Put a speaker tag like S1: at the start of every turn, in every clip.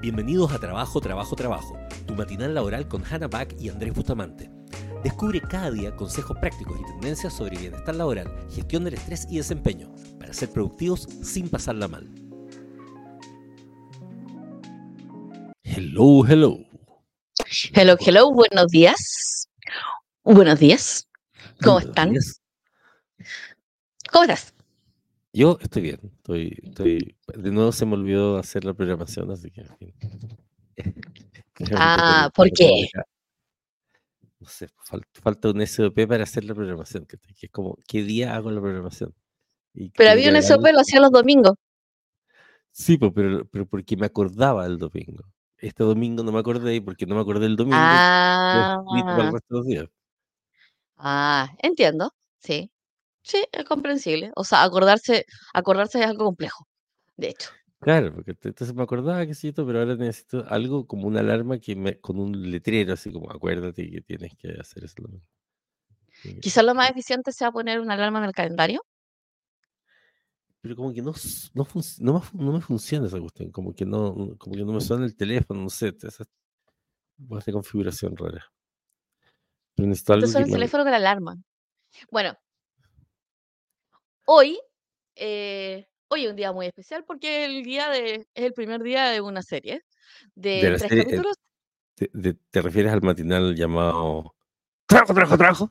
S1: Bienvenidos a Trabajo, Trabajo, Trabajo, tu matinal laboral con Hannah Back y Andrés Bustamante. Descubre cada día consejos prácticos y tendencias sobre bienestar laboral, gestión del estrés y desempeño, para ser productivos sin pasarla mal. Hello, hello.
S2: Hello, hello, buenos días. Buenos días. ¿Cómo
S1: Buenos
S2: están?
S1: días.
S2: ¿Cómo estás?
S1: Yo estoy bien, estoy, estoy... De nuevo se me olvidó hacer la programación, así que... en fin. Realmente
S2: Ah,
S1: por-
S2: ¿por qué?
S1: No sé, fal- falta un SOP para hacer la programación, que, que es como, ¿qué día hago la programación? Y
S2: Pero había un SOP, lo hacía los domingos.
S1: Sí, pues, pero, pero porque me acordaba el domingo. Este domingo no me acordé y porque no me acordé el domingo, para el
S2: Ah,
S1: resto de los días.
S2: ah, entiendo. Sí, sí, es comprensible. O sea, acordarse, acordarse es algo complejo, de hecho.
S1: Claro, porque entonces me acordaba que sí, pero ahora necesito algo como una alarma que me, con un letrero, así como acuérdate que tienes que hacer eso. domingo". Y-
S2: Quizás lo más eficiente sea poner una alarma en el calendario.
S1: Pero como que no, no, no, no me funciona esa cuestión, como que no, como que no me suena el teléfono, no sé, esa esa configuración rara. Pero necesito
S2: No te
S1: algo
S2: suena el
S1: me...
S2: teléfono con la alarma. Bueno, hoy, eh, hoy es un día muy especial porque el día de, es el primer día de una serie
S1: De
S2: tres
S1: serie, eh,
S2: capítulos.
S1: te, de- ¿te refieres al matinal llamado Trabajo, trabajo, trabajo?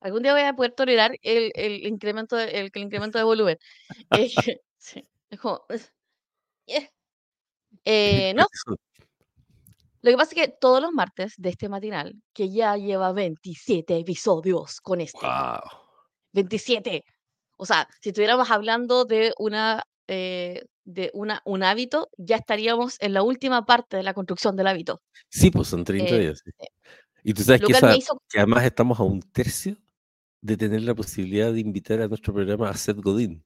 S2: Algún día voy a poder tolerar el, el incremento de, el, el incremento de volumen. Eh, sí, es como, yeah. Eh, no, lo que pasa es que todos los martes de este matinal, que ya lleva 27 episodios con este,
S1: Wow.
S2: 27. O sea, si estuviéramos hablando de una eh, de una, un hábito, ya estaríamos en la última parte de la construcción del hábito.
S1: Sí, pues son 30
S2: Eh,
S1: días. sí.
S2: eh,
S1: Y tú sabes que, esa-
S2: hizo
S1: que además estamos a un tercio de tener la posibilidad de invitar a nuestro programa a Seth Godin.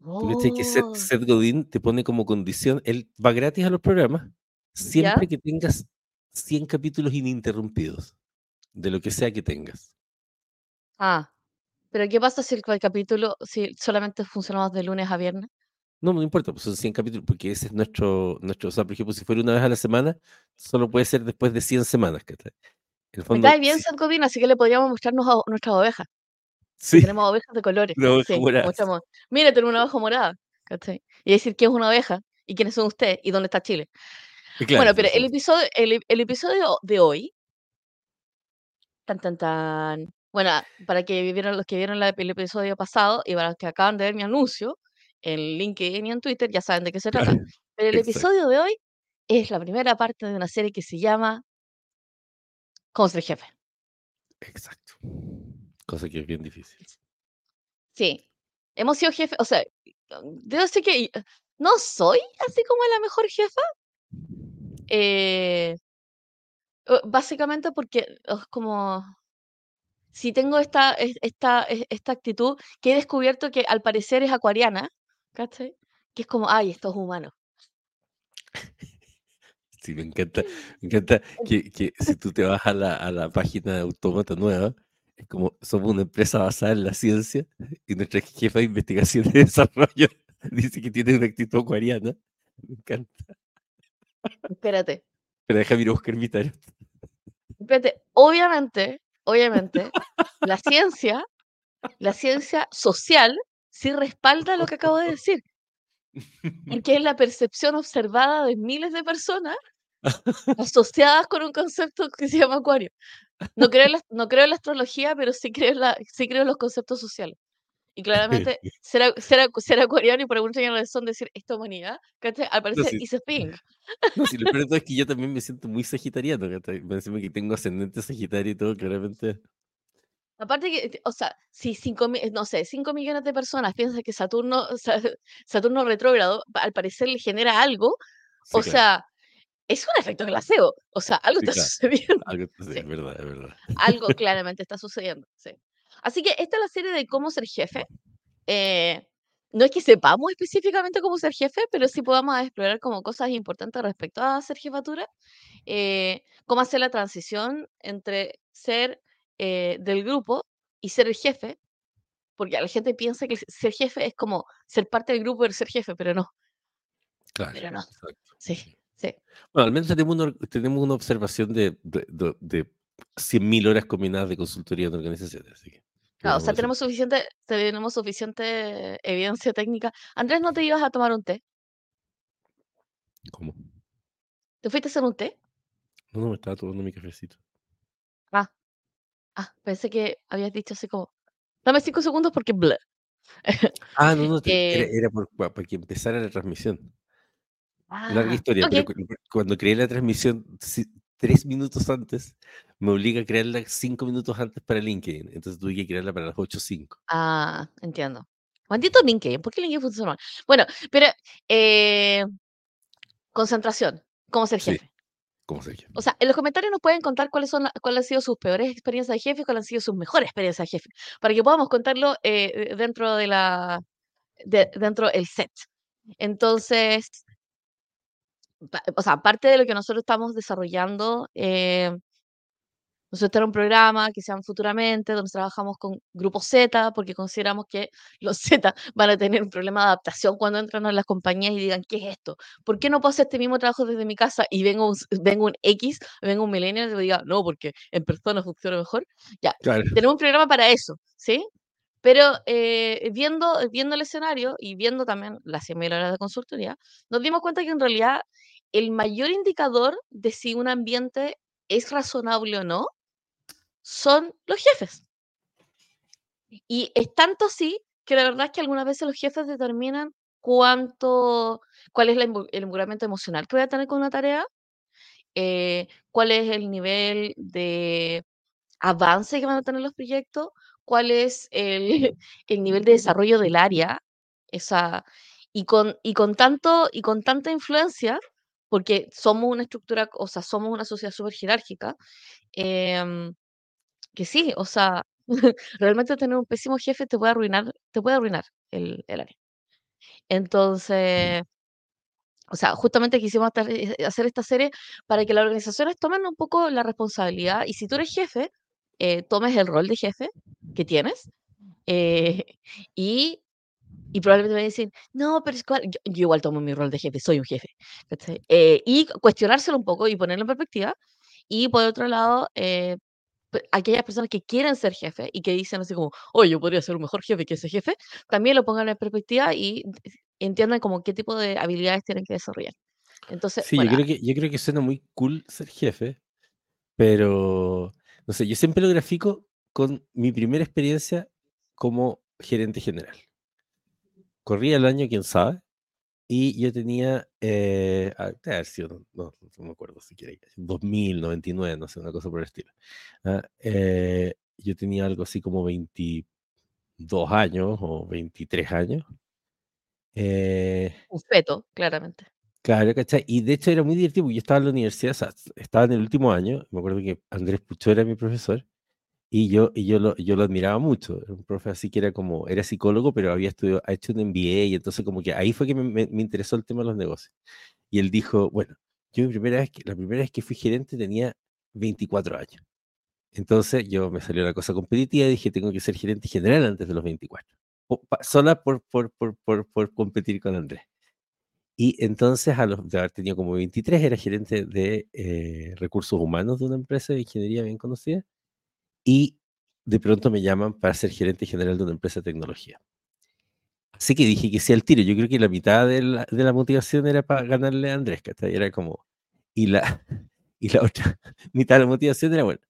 S1: Tú cachai que Seth,
S2: Oh,
S1: Seth Godin te pone como condición, él va gratis a los programas, siempre
S2: ¿Ya?
S1: que tengas 100 capítulos ininterrumpidos, de lo que sea que tengas.
S2: Ah, pero ¿qué pasa si el ca- capítulo, si solamente funcionamos de lunes a viernes?
S1: No, no importa, pues son 100 capítulos, porque ese es nuestro, nuestro, o sea, por ejemplo, si fuera una vez a la semana, solo puede ser después de 100 semanas, ¿cachai? El
S2: Me
S1: fondo,
S2: cae bien
S1: sí,
S2: Seth Godin, así que le podríamos mostrarnos a nuestras ovejas.
S1: sí,
S2: tenemos ovejas de colores. Sí. Mira, tengo una oveja morada. ¿cachai? Y decir que es una oveja y quiénes son ustedes y dónde está Chile.
S1: Claro,
S2: Bueno, pero el
S1: supuesto.
S2: episodio, el, el episodio de hoy, tan tan tan. Bueno, ah, para que vieron los que vieron la- el episodio pasado y para los que acaban de ver mi anuncio en LinkedIn y en Twitter, ya saben de qué se trata. Pero el
S1: Exacto.
S2: episodio de hoy es la primera parte de una serie que se llama Cómo ser jefe.
S1: Exacto. Cosa que es bien difícil.
S2: Sí, hemos sido jefes, o sea, debo decir que no soy así como la mejor jefa, eh, básicamente porque es como, si tengo esta, es- esta, es- esta actitud que he descubierto que al parecer es acuariana, ¿cachai? Que es como, ay, esto es humano.
S1: Sí, me encanta, me encanta que, que si tú te vas a la, a la página de Autómata Nueva, es como somos una empresa basada en la ciencia y nuestra jefa de investigación y desarrollo dice que tiene una actitud acuariana. Me encanta.
S2: Espérate,
S1: Pero déjame ir a buscar mi tarot.
S2: espérate, obviamente, obviamente, la ciencia, la ciencia social sí respalda lo que acabo de decir, porque es la percepción observada de miles de personas asociadas con un concepto que se llama acuario. No creo en la, no creo en la astrología, pero sí creo en, la, sí creo en los conceptos sociales. Y claramente, ser, a- ser, a- ser acuariano y por alguna extraña razón decir esta humanidad, ¿cachai? Al
S1: No,
S2: parecer,
S1: sí,
S2: is a thing.
S1: no, sí, lo peor es que yo también me siento muy sagitariano. ¿cachai? Me encima que tengo ascendente sagitario y todo, claramente.
S2: Aparte que, o sea, si 5 no sé, 5 millones de personas piensan que Saturno, Sa- Saturno retrógrado, al parecer le genera algo,
S1: Sí,
S2: o
S1: claro.
S2: sea, es un efecto placebo. O sea, algo
S1: Sí,
S2: está
S1: claro.
S2: sucediendo.
S1: Algo, sí,
S2: Sí.
S1: es verdad, es verdad.
S2: algo claramente está sucediendo. Sí. Así que esta es la serie de cómo ser jefe. Eh, no es que sepamos específicamente cómo ser jefe, pero sí podamos explorar como cosas importantes respecto a ser jefatura. eh, cómo hacer la transición entre ser eh, del grupo y ser el jefe, porque la gente piensa que ser jefe es como ser parte del grupo y ser jefe, pero no.
S1: Claro,
S2: Pero no.
S1: exacto.
S2: Sí, sí.
S1: Bueno, al menos tenemos una, tenemos una observación de, de, de, de 100.000 horas combinadas de consultoría de organizaciones. Así que,
S2: Claro, o sea, tenemos suficiente, tenemos suficiente evidencia técnica. Andrés, ¿no te ibas a tomar un té?
S1: ¿Cómo?
S2: ¿Te fuiste a hacer un té?
S1: No, no, me estaba tomando mi cafecito.
S2: Ah, ah, pensé que habías dicho así como, dame cinco segundos porque bla.
S1: Ah, no, no, era,
S2: Eh,
S1: era por- pa- para que empezara la transmisión. Larga
S2: ah,
S1: historia, pero cu- cuando creé la transmisión si- tres minutos antes, me obliga a crearla cinco minutos antes para LinkedIn. Entonces tuve que crearla para las 8.05.
S2: Ah, entiendo. Maldito LinkedIn, ¿por qué LinkedIn funciona mal? Bueno, pero eh, concentración, cómo ser
S1: Sí,
S2: jefe.
S1: como se dice.
S2: O sea, en los comentarios nos pueden contar cuáles son cuáles han sido sus peores experiencias de jefe y cuáles han sido sus mejores experiencias de jefe, para que podamos contarlo eh, dentro de la de- dentro del set. Entonces, o sea, aparte de lo que nosotros estamos desarrollando, eh, nosotros tenemos un programa que se llama Futuramente, donde trabajamos con grupos Z, porque consideramos que los Z van a tener un problema de adaptación cuando entran a las compañías y digan, ¿qué es esto? ¿Por qué no puedo hacer este mismo trabajo desde mi casa y vengo un, vengo un X, vengo un millennial y me diga, no, porque en persona funciona mejor? Ya,
S1: Claro.
S2: tenemos un programa para eso, ¿sí? Pero eh, viendo, viendo el escenario y viendo también las 100.000 horas de consultoría, nos dimos cuenta que en realidad el mayor indicador de si un ambiente es razonable o no son los jefes. Y es tanto así que la verdad es que algunas veces los jefes determinan cuánto, cuál es el involucramiento emocional que voy a tener con una tarea, eh, cuál es el nivel de avance que van a tener los proyectos, cuál es el, el nivel de desarrollo del área, esa, y con, y con tanto, y con tanta influencia, porque somos una estructura, o sea, somos una sociedad súper jerárquica, em, que sí, o sea, realmente tener un pésimo jefe te puede arruinar, te puede arruinar el, el área. Entonces, o sea, justamente quisimos hacer eh, hacer esta serie para que las organizaciones tomen un poco la responsabilidad y si tú eres jefe, eh, tomes el rol de jefe que tienes eh, y, y probablemente me dicen, no, pero es que yo, yo igual tomo mi rol de jefe, soy un jefe. Eh, y cuestionárselo un poco y ponerlo en perspectiva. Y por otro lado, eh, aquellas personas que quieren ser jefe y que dicen así como, oh, yo podría ser un mejor jefe que ese jefe, también lo pongan en perspectiva y entiendan como qué tipo de habilidades tienen que desarrollar. Entonces,
S1: Sí,
S2: bueno,
S1: yo creo que, yo creo que suena muy cool ser jefe, pero no sé, yo siempre lo grafico con mi primera experiencia como gerente general. Corría el año, quién sabe, y yo tenía, eh, debe haber sido, no, no, no me acuerdo siquiera, 2000, 99, no sé, una cosa por el estilo. ah, eh, yo tenía algo así como 22 años o 23 años. eh,
S2: un feto, claramente.
S1: Claro, ¿cachai? Y de hecho era muy divertido, porque yo estaba en la universidad, o sea, estaba en el último año, me acuerdo que Andrés Pucho era mi profesor, y yo, y yo, lo, yo lo admiraba mucho, era un profe así que era como, era psicólogo, pero había estudiado, ha hecho un MBA, y entonces como que ahí fue que me, me- me interesó el tema de los negocios. Y él dijo, bueno, yo mi primera vez que, la primera vez que fui gerente tenía 24 años. Entonces yo me salió la cosa competitiva y dije, tengo que ser gerente general antes de los 24, po- pa- sola por, por, por, por, por competir con Andrés. Y entonces, a los de haber tenido como 23, era gerente de eh, recursos humanos de una empresa de ingeniería bien conocida. Y de pronto me llaman para ser gerente general de una empresa de tecnología. Así que dije que sí al tiro. Yo creo que la mitad de la, de la motivación era para ganarle a Andrés, ¿cachai? Era como. Y la, y la otra mitad de la motivación era, bueno.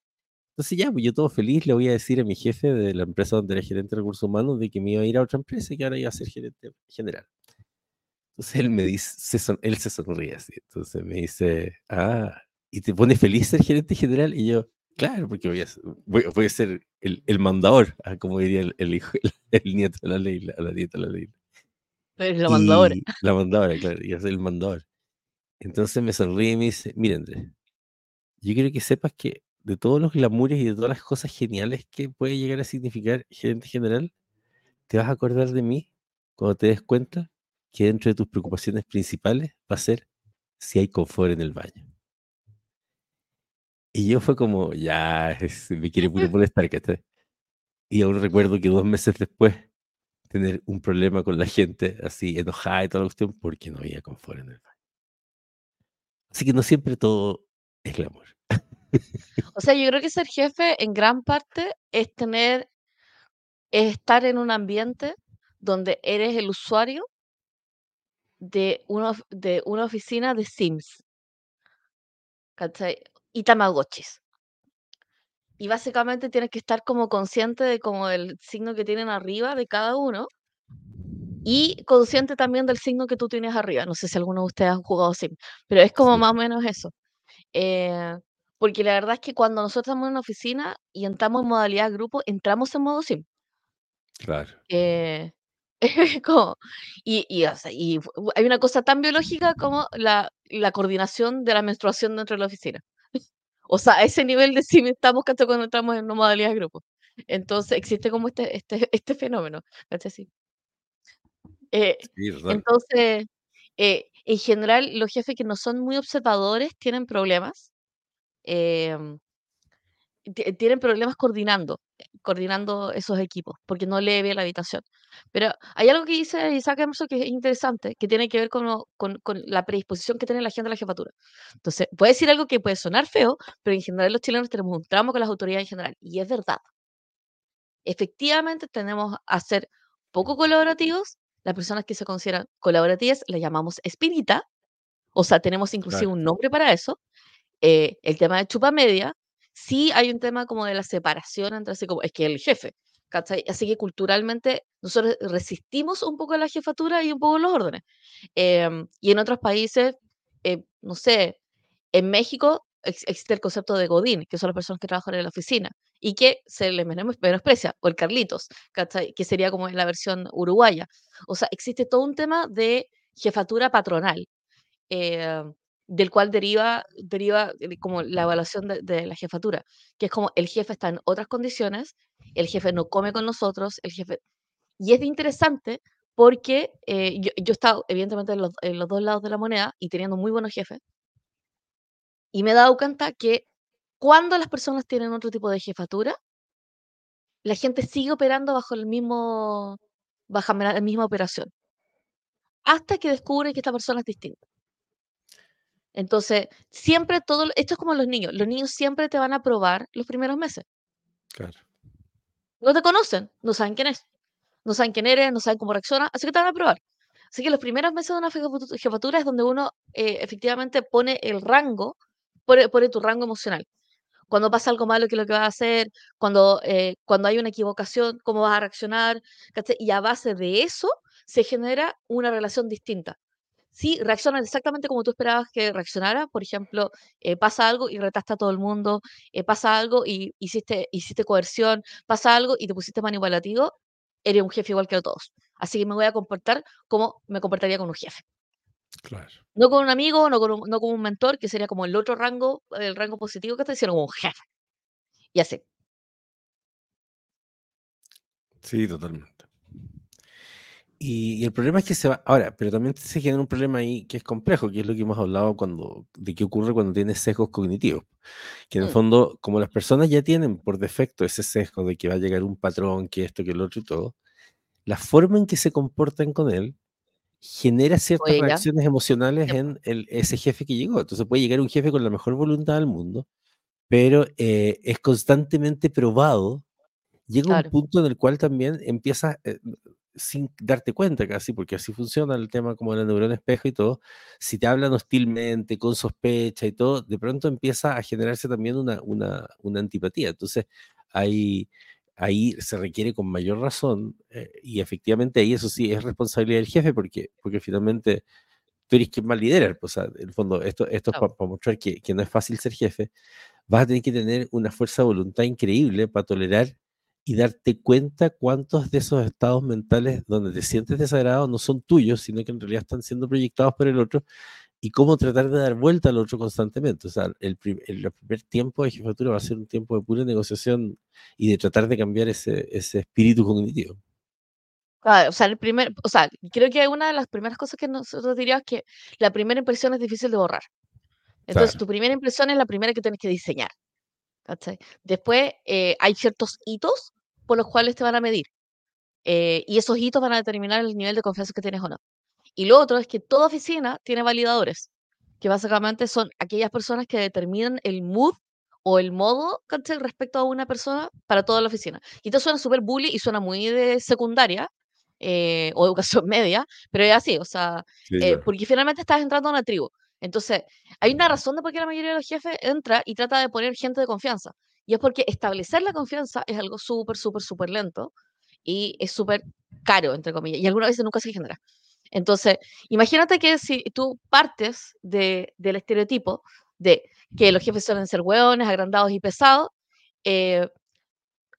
S1: Entonces, ya, pues yo todo feliz le voy a decir a mi jefe de la empresa donde era gerente de recursos humanos de que me iba a ir a otra empresa y que ahora iba a ser gerente general. Entonces él me dice, se son- él se sonríe así. Entonces me dice, ah, ¿y te pone feliz ser gerente general? Y yo, claro, porque voy a, ser- voy, voy a ser el, el mandador, ah, como diría el, el hijo, el, nieto de la ley, la, la nieta de la ley.
S2: Ahora.
S1: Y la mandadora, claro, y ser el mandador. Entonces me sonríe y me dice, mira Andrés, yo quiero que sepas que de todos los glamures y de todas las cosas geniales que puede llegar a significar gerente general, te vas a acordar de mí cuando te des cuenta que dentro de tus preocupaciones principales va a ser si hay confort en el baño. Y yo fue como, ya, es- me quiere puro molestar, ¿cachai? Y aún recuerdo que dos meses después tener un problema con la gente así enojada y toda la cuestión porque no había confort en el baño. Así que no siempre todo es glamour.
S2: O sea, yo creo que ser jefe en gran parte es tener, es estar en un ambiente donde eres el usuario de una, of- de una oficina de Sims, ¿cachai? Y Tamagotchis. Y básicamente tienes que estar como consciente de como el signo que tienen arriba de cada uno y consciente también del signo que tú tienes arriba. No sé si alguno de ustedes han jugado Sims, pero es como
S1: Sí,
S2: más o menos eso. Eh, porque la verdad es que cuando nosotros estamos en una oficina y entramos en modalidad grupo, entramos en modo Sim.
S1: claro.
S2: Eh, como, y, y, o sea, y hay una cosa tan biológica como la, la coordinación de la menstruación dentro de la oficina. O sea, a ese nivel de Sim estamos ¿cachai? cuando entramos en una modalidad de grupo. Entonces existe como este, este, este fenómeno. ¿cachai? Sí. Eh,
S1: Sí,
S2: entonces, eh, en general, los jefes que no son muy observadores tienen problemas. em, ti- tienen problemas coordinando, coordinando esos equipos, porque no lee bien la habitación. Pero hay algo que dice Isaac Emerson que es interesante, que tiene que ver con, lo- con, con la predisposición que tiene la gente a la jefatura. Entonces, puede decir algo que puede sonar feo, pero en general los chilenos tenemos un trauma con las autoridades en general, y es verdad. Efectivamente, tenemos a ser poco colaborativos. Las personas que se consideran colaborativas las llamamos espinita, o sea, tenemos inclusive
S1: Claro,
S2: un nombre para eso eh, el tema de chupa media, sí hay un tema como de la separación entre así como, es que el jefe, ¿cachai? Así que culturalmente nosotros resistimos un poco la jefatura y un poco los órdenes. Em, y en otros países, eh, no sé, en México ex- existe el concepto de Godín, que son las personas que trabajan en la oficina y que se les menos- menosprecia, o el Carlitos, ¿cachai? Que sería como la versión uruguaya. O sea, existe todo un tema de jefatura patronal eh, del cual deriva, deriva eh, como la evaluación de, la jefatura, que es como el jefe está en otras condiciones, el jefe no come con nosotros, el jefe... Y es interesante porque eh, yo, yo he estado evidentemente en los, en los dos lados de la moneda y teniendo muy buenos jefes, y me he dado cuenta que cuando las personas tienen otro tipo de jefatura, la gente sigue operando bajo el mismo, bajo la misma operación, hasta que descubre que esta persona es distinta. Entonces, siempre todo, esto es como los niños, los niños siempre te van a probar los primeros meses.
S1: claro.
S2: No te conocen, no saben quién es, no saben quién eres, no saben cómo reacciona, así que te van a probar. Así que los primeros meses de una jefatura es donde uno eh, efectivamente pone el rango, pone, pone tu rango emocional. Cuando pasa algo malo, ¿qué es lo que vas a hacer? Cuando, eh, cuando hay una equivocación, ¿cómo vas a reaccionar? Y a base de eso se genera una relación distinta. Sí, reaccionan exactamente como tú esperabas que reaccionara. Por ejemplo, eh, pasa algo y retaste a todo el mundo, eh, pasa algo y hiciste, hiciste coerción, pasa algo y te pusiste manipulativo, eres un jefe igual que todos. Así que me voy a comportar como me comportaría con un jefe.
S1: Claro.
S2: No con un amigo, no con un, no con un mentor, que sería como el otro rango, el rango positivo que te sino como un jefe. Y así.
S1: Sí, totalmente. Y, y el problema es que se va. Ahora, pero también se genera un problema ahí que es complejo, que es lo que hemos hablado cuando, de qué ocurre cuando tienes sesgos cognitivos. Que en el
S2: Mm,
S1: fondo, como las personas ya tienen por defecto ese sesgo de que va a llegar un patrón, que esto, que el otro y todo, la forma en que se comportan con él genera ciertas reacciones emocionales en el, ese jefe que llegó. Entonces puede llegar un jefe con la mejor voluntad del mundo, pero eh, es constantemente probado. Llega un
S2: claro.
S1: punto en el cual también empiezas, eh, sin darte cuenta casi, porque así funciona el tema como la neurona espejo y todo, si te hablan hostilmente, con sospecha y todo, de pronto empieza a generarse también una, una, una antipatía. Entonces, ahí, ahí se requiere con mayor razón, eh, y efectivamente ahí eso sí es responsabilidad del jefe, porque, porque finalmente tú eres quien más lidera, pues, o sea, en el fondo, esto, esto es para mostrar que, que no es fácil ser jefe, vas a tener que tener una fuerza de voluntad increíble para tolerar y darte cuenta cuántos de esos estados mentales donde te sientes desagradado no son tuyos, sino que en realidad están siendo proyectados por el otro y cómo tratar de dar vuelta al otro constantemente. O sea, el, prim- el- el primer tiempo de jefatura va a ser un tiempo de pura negociación y de tratar de cambiar ese, ese espíritu cognitivo.
S2: Claro, o sea, el primer, o sea, creo que una de las primeras cosas que nosotros diríamos es que la primera impresión es difícil de borrar. Entonces,
S1: Claro,
S2: tu primera impresión es la primera que tienes que diseñar. ¿cachai? Después, eh, hay ciertos hitos por los cuales te van a medir. eh, y esos hitos van a determinar el nivel de confianza que tienes o no. Y lo otro es que toda oficina tiene validadores, que básicamente son aquellas personas que determinan el mood o el modo respecto a una persona para toda la oficina. Y esto suena súper bully y suena muy de secundaria eh, o educación media, pero es así, o sea, eh, porque finalmente estás entrando a una tribu. Entonces, hay una razón de por qué la mayoría de los jefes entra y trata de poner gente de confianza. Y es porque establecer la confianza es algo súper, súper, súper lento y es súper caro, entre comillas, y algunas veces nunca se genera. Entonces, imagínate que si tú partes de, del estereotipo de que los jefes suelen ser hueones, agrandados y pesados, eh,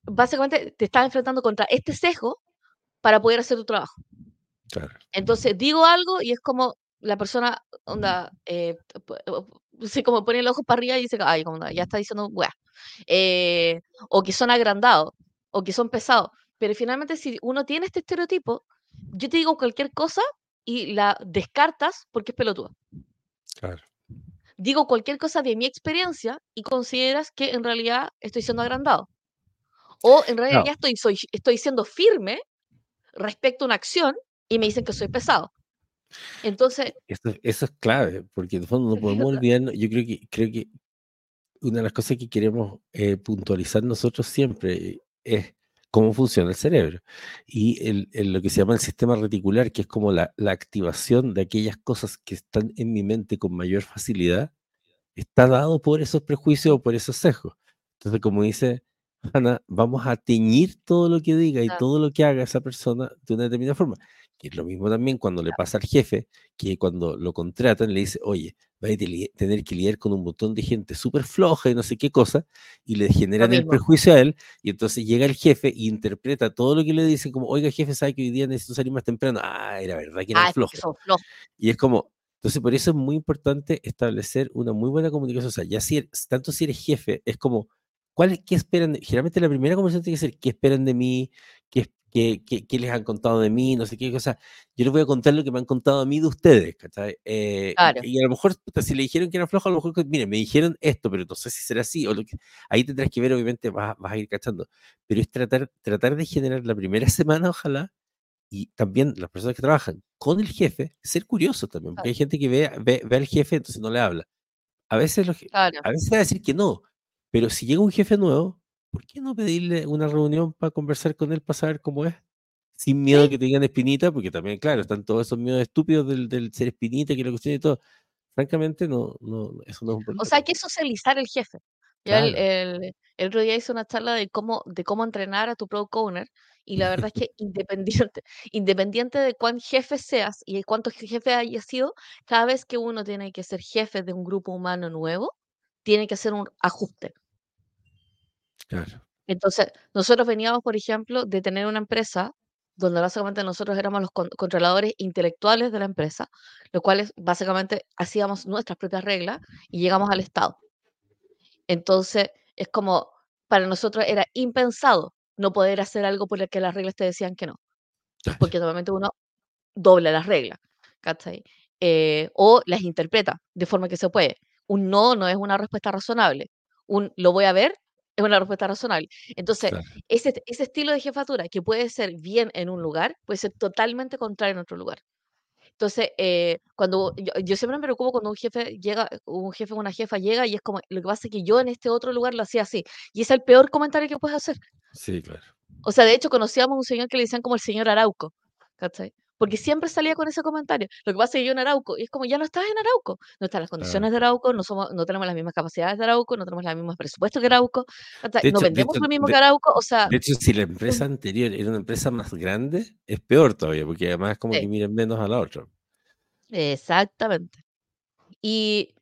S2: básicamente te estás enfrentando contra este sesgo para poder hacer tu trabajo. Entonces, digo algo y es como la persona, onda, eh, como pone el ojo para arriba y dice, ay, como, ya está diciendo, weá. Eh, o que son agrandados, o que son pesados. Pero finalmente, si uno tiene este estereotipo, yo te digo cualquier cosa y la descartas porque es pelotuda. Claro. Digo cualquier cosa de mi experiencia y consideras que en realidad estoy siendo agrandado. O en realidad ya estoy, soy, estoy siendo firme respecto a una acción y me dicen que soy pesado. Entonces...
S1: Eso, eso es clave, porque en el fondo no podemos olvidar, yo creo que, creo que una de las cosas que queremos eh, puntualizar nosotros siempre es cómo funciona el cerebro. Y el, lo que se llama el sistema reticular, que es como la, la, activación de aquellas cosas que están en mi mente con mayor facilidad, está dado por esos prejuicios o por esos sesgos. Entonces, como dice Ana, vamos a teñir todo lo que diga y todo lo que haga esa persona de una determinada forma. Que es lo mismo también cuando le pasa al jefe, que cuando lo contratan le dice, oye, va a tener que lidiar con un montón de gente súper floja y no sé qué cosa, y le generan el prejuicio a él, y entonces llega el jefe e interpreta todo lo que le dicen como, oiga jefe, ¿sabe que hoy día necesito salir más temprano? Ah, era verdad que era ah, flojo. Y es como, entonces por eso es muy importante establecer una muy buena comunicación, o sea, ya si, tanto si eres jefe, es como, ¿cuál, ¿qué esperan? Generalmente la primera conversación tiene que ser, ¿qué esperan de mí? ¿Qué, qué, les han contado de mí, no sé qué cosa. Yo les voy a contar lo que me han contado a mí de ustedes, ¿cachai? Eh, y, a lo mejor, si le dijeron que era flojo, a lo mejor, miren, me dijeron esto, pero no sé si será así, o lo que, ahí tendrás que ver, obviamente vas, vas, a ir cachando. Pero es tratar, tratar de generar la primera semana, ojalá, y también las personas que trabajan con el jefe, ser curiosos también, porque hay gente que ve, ve, ve, al jefe, entonces no le habla. A veces, a veces va a decir que no, pero si llega un jefe nuevo, ¿por qué no pedirle una reunión para conversar con él, para saber cómo es? Sin miedo que te digan espinita, porque también, claro, están todos esos miedos estúpidos del, ser espinita, que la cuestión y todo. Francamente, no, no, eso no es un problema.
S2: O sea, hay que socializar el jefe. el, el, otro día hice una charla de cómo, de cómo entrenar a tu product owner y la verdad es que independiente, independiente de cuán jefe seas y de cuántos jefes hayas sido, cada vez que uno tiene que ser jefe de un grupo humano nuevo, tiene que hacer un ajuste. Entonces, nosotros veníamos, por ejemplo, de tener una empresa donde básicamente nosotros éramos los controladores intelectuales de la empresa, los cuales básicamente hacíamos nuestras propias reglas y llegamos al Estado. Entonces, es como, para nosotros era impensado no poder hacer algo por el que las reglas te decían que no. Porque normalmente uno dobla las reglas, ¿cachai? Eh, o las interpreta de forma que se puede. Un no no es una respuesta razonable. Un lo voy a ver es una respuesta razonable. Entonces, ese, ese estilo de jefatura que puede ser bien en un lugar, puede ser totalmente contrario en otro lugar. Entonces, eh, cuando yo, siempre me preocupo cuando un jefe llega, un jefe o una jefa llega y es como, lo que pasa es que yo en este otro lugar lo hacía así. Y es el peor comentario que puedes hacer.
S1: Sí, claro.
S2: O sea, de hecho, conocíamos a un señor que le decían como el señor Arauco. ¿Cachai? Porque siempre salía con ese comentario. Lo que pasa es que yo en Arauco, y es como, ya no estás en Arauco, no están las condiciones de Arauco, no, somos, no tenemos las mismas capacidades de Arauco, no tenemos los mismos presupuestos que Arauco, no vendemos lo mismo que Arauco, o sea...
S1: De hecho, si la empresa anterior era una empresa más grande, es peor todavía, porque además es como que miren menos a la otra.
S2: Exactamente. Y,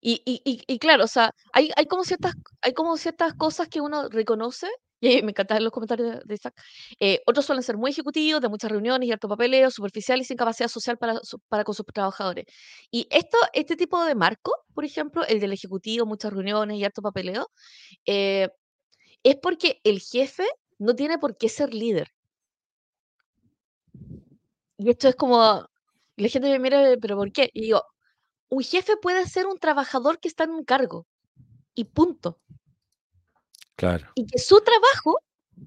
S2: y, y, y, claro, o sea, hay, hay, como ciertas, hay como ciertas cosas que uno reconoce y me encantan los comentarios de, Isaac. Eh, otros suelen ser muy ejecutivos, de muchas reuniones y alto papeleo, superficial y sin capacidad social para, con sus trabajadores. Y esto, este tipo de marco, por ejemplo, el del ejecutivo, muchas reuniones y alto papeleo, eh, es porque el jefe no tiene por qué ser líder. Y esto es como, la gente me mira, pero ¿por qué? Y digo, un jefe puede ser un trabajador que está en un cargo. Y punto.
S1: Claro.
S2: Y que su trabajo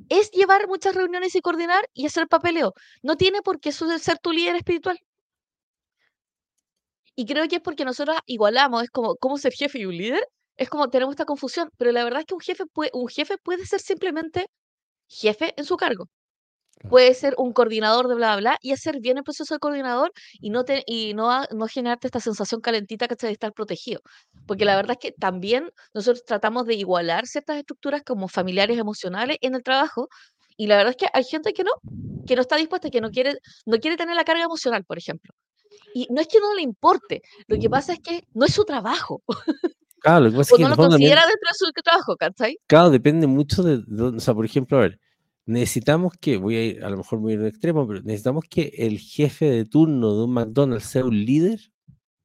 S2: es llevar muchas reuniones y coordinar y hacer papeleo. No tiene por qué ser tu líder espiritual. Y creo que es porque nosotros igualamos, es como, ¿cómo ser jefe y un líder? Es como tenemos esta confusión, pero la verdad es que un jefe puede, un jefe puede ser simplemente jefe en su cargo. Puede ser un coordinador de bla, bla, bla, y hacer bien el proceso de coordinador y no, te, y no, no generarte esta sensación calentita que de estar protegido. Porque la verdad es que también nosotros tratamos de igualar ciertas estructuras como familiares emocionales en el trabajo, y la verdad es que hay gente que no, que no está dispuesta, que no quiere, no quiere tener la carga emocional, por ejemplo. Y no es que no le importe, lo que pasa es que no es su trabajo.
S1: Claro, lo que pasa
S2: o
S1: es que
S2: no lo
S1: fondo también-
S2: considera dentro de su trabajo, ¿cachai?
S1: Claro, depende mucho de, dónde- o sea, por ejemplo, a ver, necesitamos que, voy a ir, a lo mejor muy en extremo, pero necesitamos que el jefe de turno de un McDonald's sea un líder.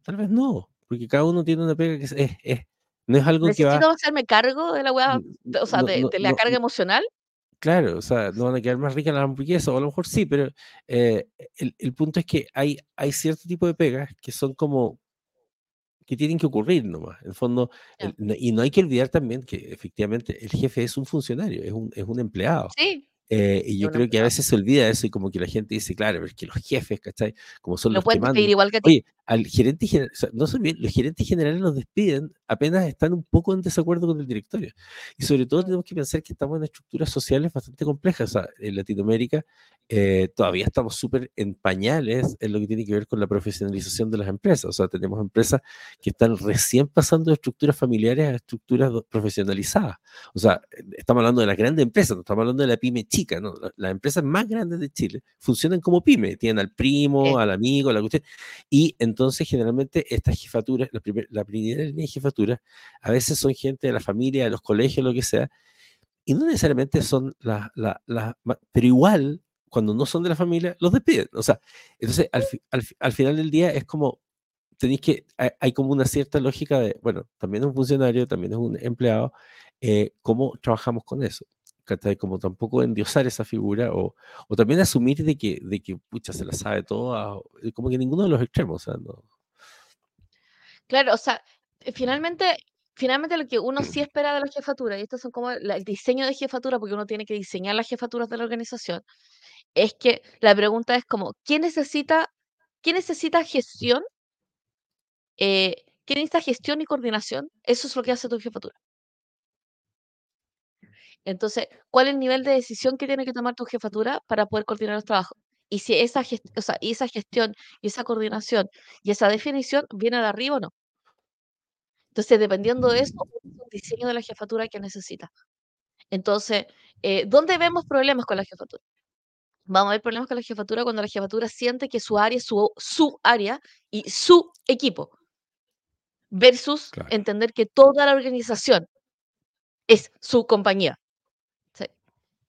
S1: Tal vez no, porque cada uno tiene una pega que es, es- es- no es algo que va.
S2: Necesito hacerme cargo de la weá, o sea,
S1: no-
S2: de,
S1: no-
S2: de la
S1: no-
S2: carga emocional.
S1: Claro, o sea, no van a quedar más ricas las hamburguesas, o a lo mejor sí, pero eh, el, el punto es que hay, hay cierto tipo de pegas que son como que tienen que ocurrir nomás. En el fondo, el- y no hay que olvidar también que efectivamente el jefe es un funcionario, es un, es un empleado.
S2: Sí,
S1: Eh, y yo
S2: un
S1: creo que a veces se olvida eso y como que la gente dice, claro, pero es que los jefes, ¿cachai? Como son
S2: lo
S1: los que
S2: pueden
S1: mandan.
S2: igual que.
S1: Oye, al gerente general, no se olviden, los gerentes generales los despiden apenas están un poco en desacuerdo con el directorio. Y sobre todo tenemos que pensar que estamos en estructuras sociales bastante complejas. O sea, en Latinoamérica eh, todavía estamos súper en pañales en lo que tiene que ver con la profesionalización de las empresas. O sea, tenemos empresas que están recién pasando de estructuras familiares a estructuras profesionalizadas. O sea, eh, estamos hablando de las grandes empresas, no estamos hablando de la pyme chica, ¿no? La- Las empresas más grandes de Chile funcionan como pyme, tienen al primo,
S2: Sí.
S1: al amigo, a la cuestión. Y entonces, generalmente, estas jefaturas, la, primer- la primera línea de jefatura, a veces son gente de la familia, de los colegios, lo que sea, y no necesariamente son las, la- pero igual, cuando no son de la familia, los despiden. O sea, entonces, al, al, al final del día es como, tenéis que, hay, hay como una cierta lógica de, bueno, también es un funcionario, también es un empleado, eh, ¿cómo trabajamos con eso? ¿Cachai? Como tampoco endiosar esa figura o, o también asumir de que, de que, pucha, se la sabe toda, o- como que ninguno de los extremos, o sea, no.
S2: Claro, o sea, eh, finalmente, finalmente lo que uno sí espera de la jefatura, y estos son como el diseño de jefatura, porque uno tiene que diseñar las jefaturas de la organización, es que la pregunta es como, ¿quién necesita, quién necesita gestión? Eh, ¿quién necesita gestión y coordinación? Eso es lo que hace tu jefatura. Entonces, ¿cuál es el nivel de decisión que tiene que tomar tu jefatura para poder coordinar los trabajos? Y si esa, o sea, y esa gestión y esa coordinación y esa definición viene de arriba o no. Entonces, dependiendo de eso, es un diseño de la jefatura que necesita. Entonces, eh, ¿dónde vemos problemas con la jefatura? Vamos a ver problemas con la jefatura cuando la jefatura siente que su área su, su área y su equipo, versus
S1: Claro.
S2: entender que toda la organización es su compañía.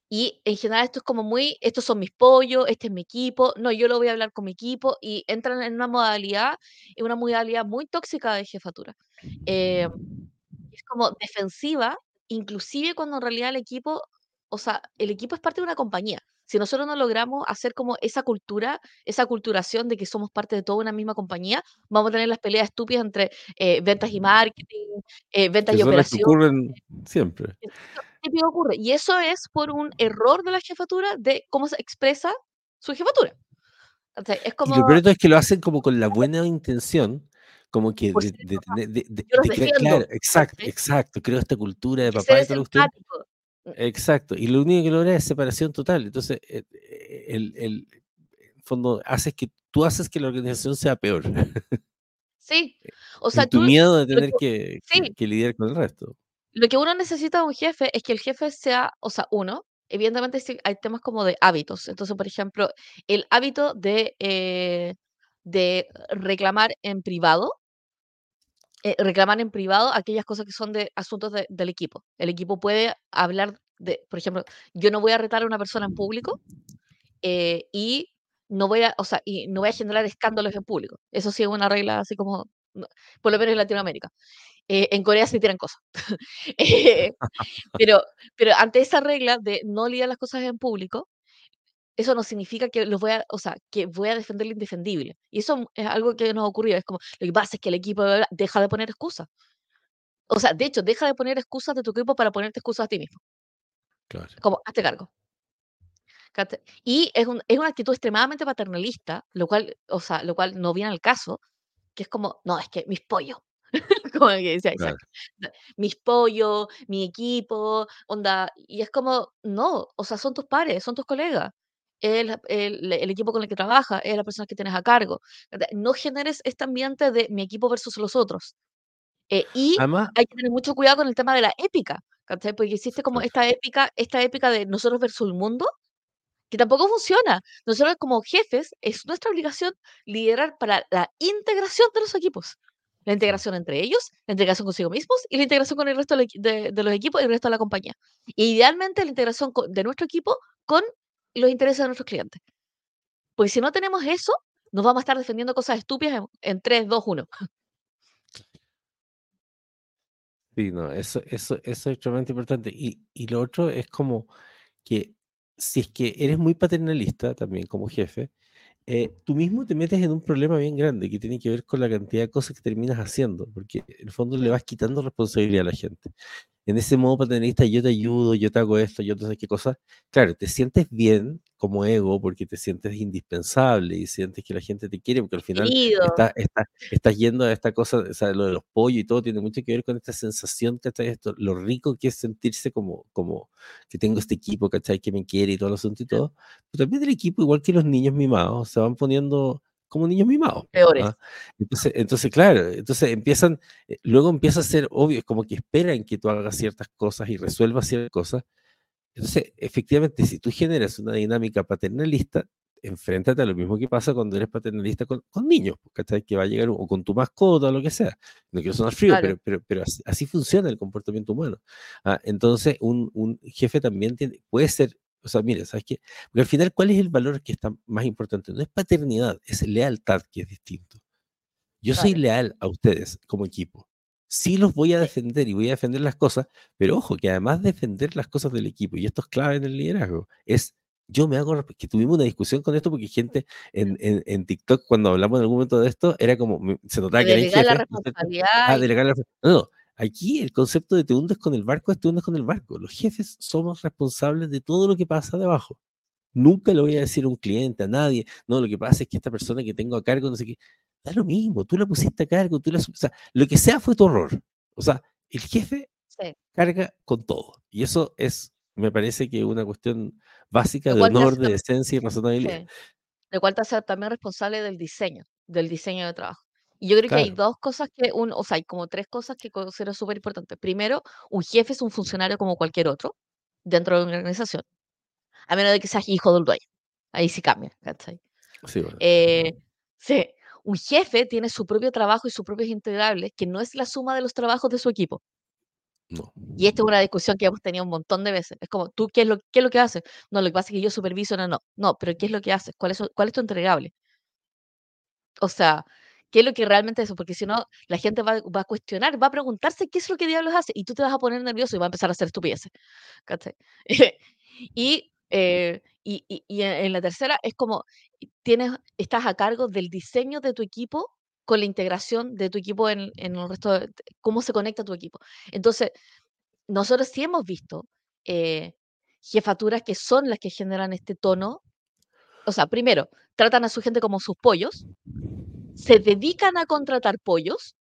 S2: Y en general esto es como muy, estos son mis pollos, este es mi equipo, no, yo lo voy a hablar con mi equipo y entran en una modalidad, en una modalidad muy tóxica de jefatura. Eh, es como defensiva, inclusive cuando en realidad el equipo, o sea, el equipo es parte de una compañía. Si nosotros no logramos hacer como esa cultura, esa culturación de que somos parte de toda una misma compañía, vamos a tener las peleas estúpidas entre eh, ventas y marketing, eh, ventas
S1: Que
S2: y operación.
S1: ocurren siempre.
S2: Típico ocurre. Y eso es por un error de la jefatura de cómo se expresa su jefatura. O sea, es
S1: Y
S2: como,
S1: lo peor de todo es que lo hacen como con la buena intención, como que de, de de- crear- claro, exacto, exacto, creo esta cultura de papá y cuestión.
S2: empáticos.
S1: Exacto, y lo único que logra es separación total. Entonces, eh, eh, el, el- en fondo, haces que tú haces que la organización sea peor.
S2: Sí. O sea,
S1: en tu
S2: tú,
S1: miedo de
S2: lo
S1: tener
S2: que-
S1: que,
S2: sí.
S1: que- que lidiar con el resto.
S2: Lo que uno necesita de un jefe es que el jefe sea, o sea, uno, evidentemente hay temas como de hábitos. Entonces, por ejemplo, el hábito de, eh, de reclamar en privado, eh, reclamar en privado aquellas cosas que son de asuntos de- del equipo. El equipo puede hablar de, por ejemplo, yo no voy a retar a una persona en público eh, y no voy a, o sea, y no voy a generar escándalos en público. Eso sí es una regla así como, por lo menos en Latinoamérica. Eh, en Corea sí tiran cosas. Eh, pero, pero ante esa regla de no liar las cosas en público, eso no significa que los voy a, o sea, que voy a defender lo indefendible. Y eso es algo que nos ha ocurrido. Es como, lo que pasa es que el equipo bla, bla, bla, deja de poner excusas. O sea, de hecho, deja de poner excusas de tu equipo para ponerte excusas a ti mismo.
S1: Claro.
S2: Como, hazte cargo. Y es, un- es una actitud extremadamente paternalista, lo cual, o sea, lo cual no viene al caso, que es como, no, es que mis pollos, como que decía
S1: Claro.
S2: "da- mis pollos, mi equipo, onda, y es como, no, o sea, son tus pares, son tus colegas, el, el, el equipo con el que trabajas, es la persona que tienes a cargo. No generes este ambiente de mi equipo versus los otros. Eh, y
S1: Además,
S2: hay que tener mucho cuidado con el tema de la épica, ¿cachai? Porque existe como esta épica, esta épica de nosotros versus el mundo, que tampoco funciona. Nosotros como jefes es nuestra obligación liderar para la integración de los equipos. La integración entre ellos, la integración consigo mismos y la integración con el resto de, de los equipos y el resto de la compañía. E idealmente la integración co- de nuestro equipo con los intereses de nuestros clientes. Porque si no tenemos eso, nos vamos a estar defendiendo cosas estúpidas en, en 3, 2, 1.
S1: Sí, no, eso, eso, eso es extremadamente importante. Y, y lo otro es como que si es que eres muy paternalista también como jefe, eh, tú mismo te metes en un problema bien grande que tiene que ver con la cantidad de cosas que terminas haciendo, porque en el fondo le vas quitando responsabilidad a la gente. En ese modo paternalista, yo te ayudo, yo te hago esto, yo te sé qué cosa. Claro, te sientes bien como ego porque te sientes indispensable y sientes que la gente te quiere, porque al final
S2: Querido,
S1: está, está, estás yendo a esta cosa, o sea, lo de los pollos y todo tiene mucho que ver con esta sensación, ¿cachai? Esto, lo rico que es sentirse como, como que tengo este equipo, ¿cachai? Que me quiere y todo el asunto y todo. Pero también el equipo, igual que los niños mimados, se van poniendo como niños mimados.
S2: peores.
S1: ¿ah? Entonces, entonces, claro, entonces empiezan, eh, luego empieza a ser obvio, es como que esperan que tú hagas ciertas cosas y resuelvas ciertas cosas. Entonces, efectivamente, si tú generas una dinámica paternalista, enfréntate a lo mismo que pasa cuando eres paternalista con, con niños, pues, ¿cachai? Que va a llegar, o con tu mascota o lo que sea. No quiero sonar frío,
S2: Claro.
S1: pero, pero, pero así, así funciona el comportamiento humano. Ah, entonces, un, un jefe también tiene, puede ser, o sea, mire, ¿sabes qué? Porque al final, ¿cuál es el valor que está más importante? No es paternidad, es lealtad, que es distinto. Yo soy leal a ustedes como equipo. Sí los voy a defender y voy a defender las cosas, pero ojo, que además de defender las cosas del equipo, y esto es clave en el liderazgo, es yo me hago, que tuvimos una discusión con esto porque gente en, en, en TikTok cuando hablamos en algún momento de esto, era como, se notaba que
S2: delegar la
S1: jefe, ¿no es cierto?
S2: responsabilidad
S1: Ah, delegar la... No, no, aquí el concepto de te hundes con el barco es te hundes con el barco. Los jefes somos responsables de todo lo que pasa debajo. Nunca le voy a decir a un cliente, a nadie, no, lo que pasa es que esta persona que tengo a cargo, no sé qué, da lo mismo, tú la pusiste a cargo, tú la, o sea, lo que sea fue tu error. O sea, el jefe
S2: sí.
S1: carga con todo. Y eso es, me parece que una cuestión básica de honor, de decencia y razonabilidad.
S2: sí. Lo cual te hace también responsable del diseño, del diseño de trabajo. Y yo creo que hay
S1: Claro,
S2: dos cosas que, un, o sea, hay como tres cosas que considero súper importantes. Primero, un jefe es un funcionario como cualquier otro dentro de una organización, a menos de que seas hijo del dueño. Ahí sí cambia, ¿cachai?
S1: sí, bueno,
S2: Eh, sí, un jefe tiene su propio trabajo y sus propios integrables, que no es la suma de los trabajos de su equipo.
S1: no.
S2: Y esta es una discusión que hemos tenido un montón de veces. Es como, ¿tú qué es lo, qué es lo que haces? No, lo que pasa es que yo superviso, no, no. No, pero ¿qué es lo que haces? ¿Cuál es, cuál es tu entregable? O sea, ¿qué es lo que realmente es eso? Porque si no, la gente va, va a cuestionar, va a preguntarse qué es lo que diablos hace y tú te vas a poner nervioso y va a empezar a hacer estupideces. y, eh, y, y- y en la tercera es como, tienes, estás a cargo del diseño de tu equipo con la integración de tu equipo en, en el resto de, cómo se conecta tu equipo. Entonces, nosotros sí hemos visto eh, jefaturas que son las que generan este tono. O sea, primero, tratan a su gente como sus pollos, se dedican a contratar pollos,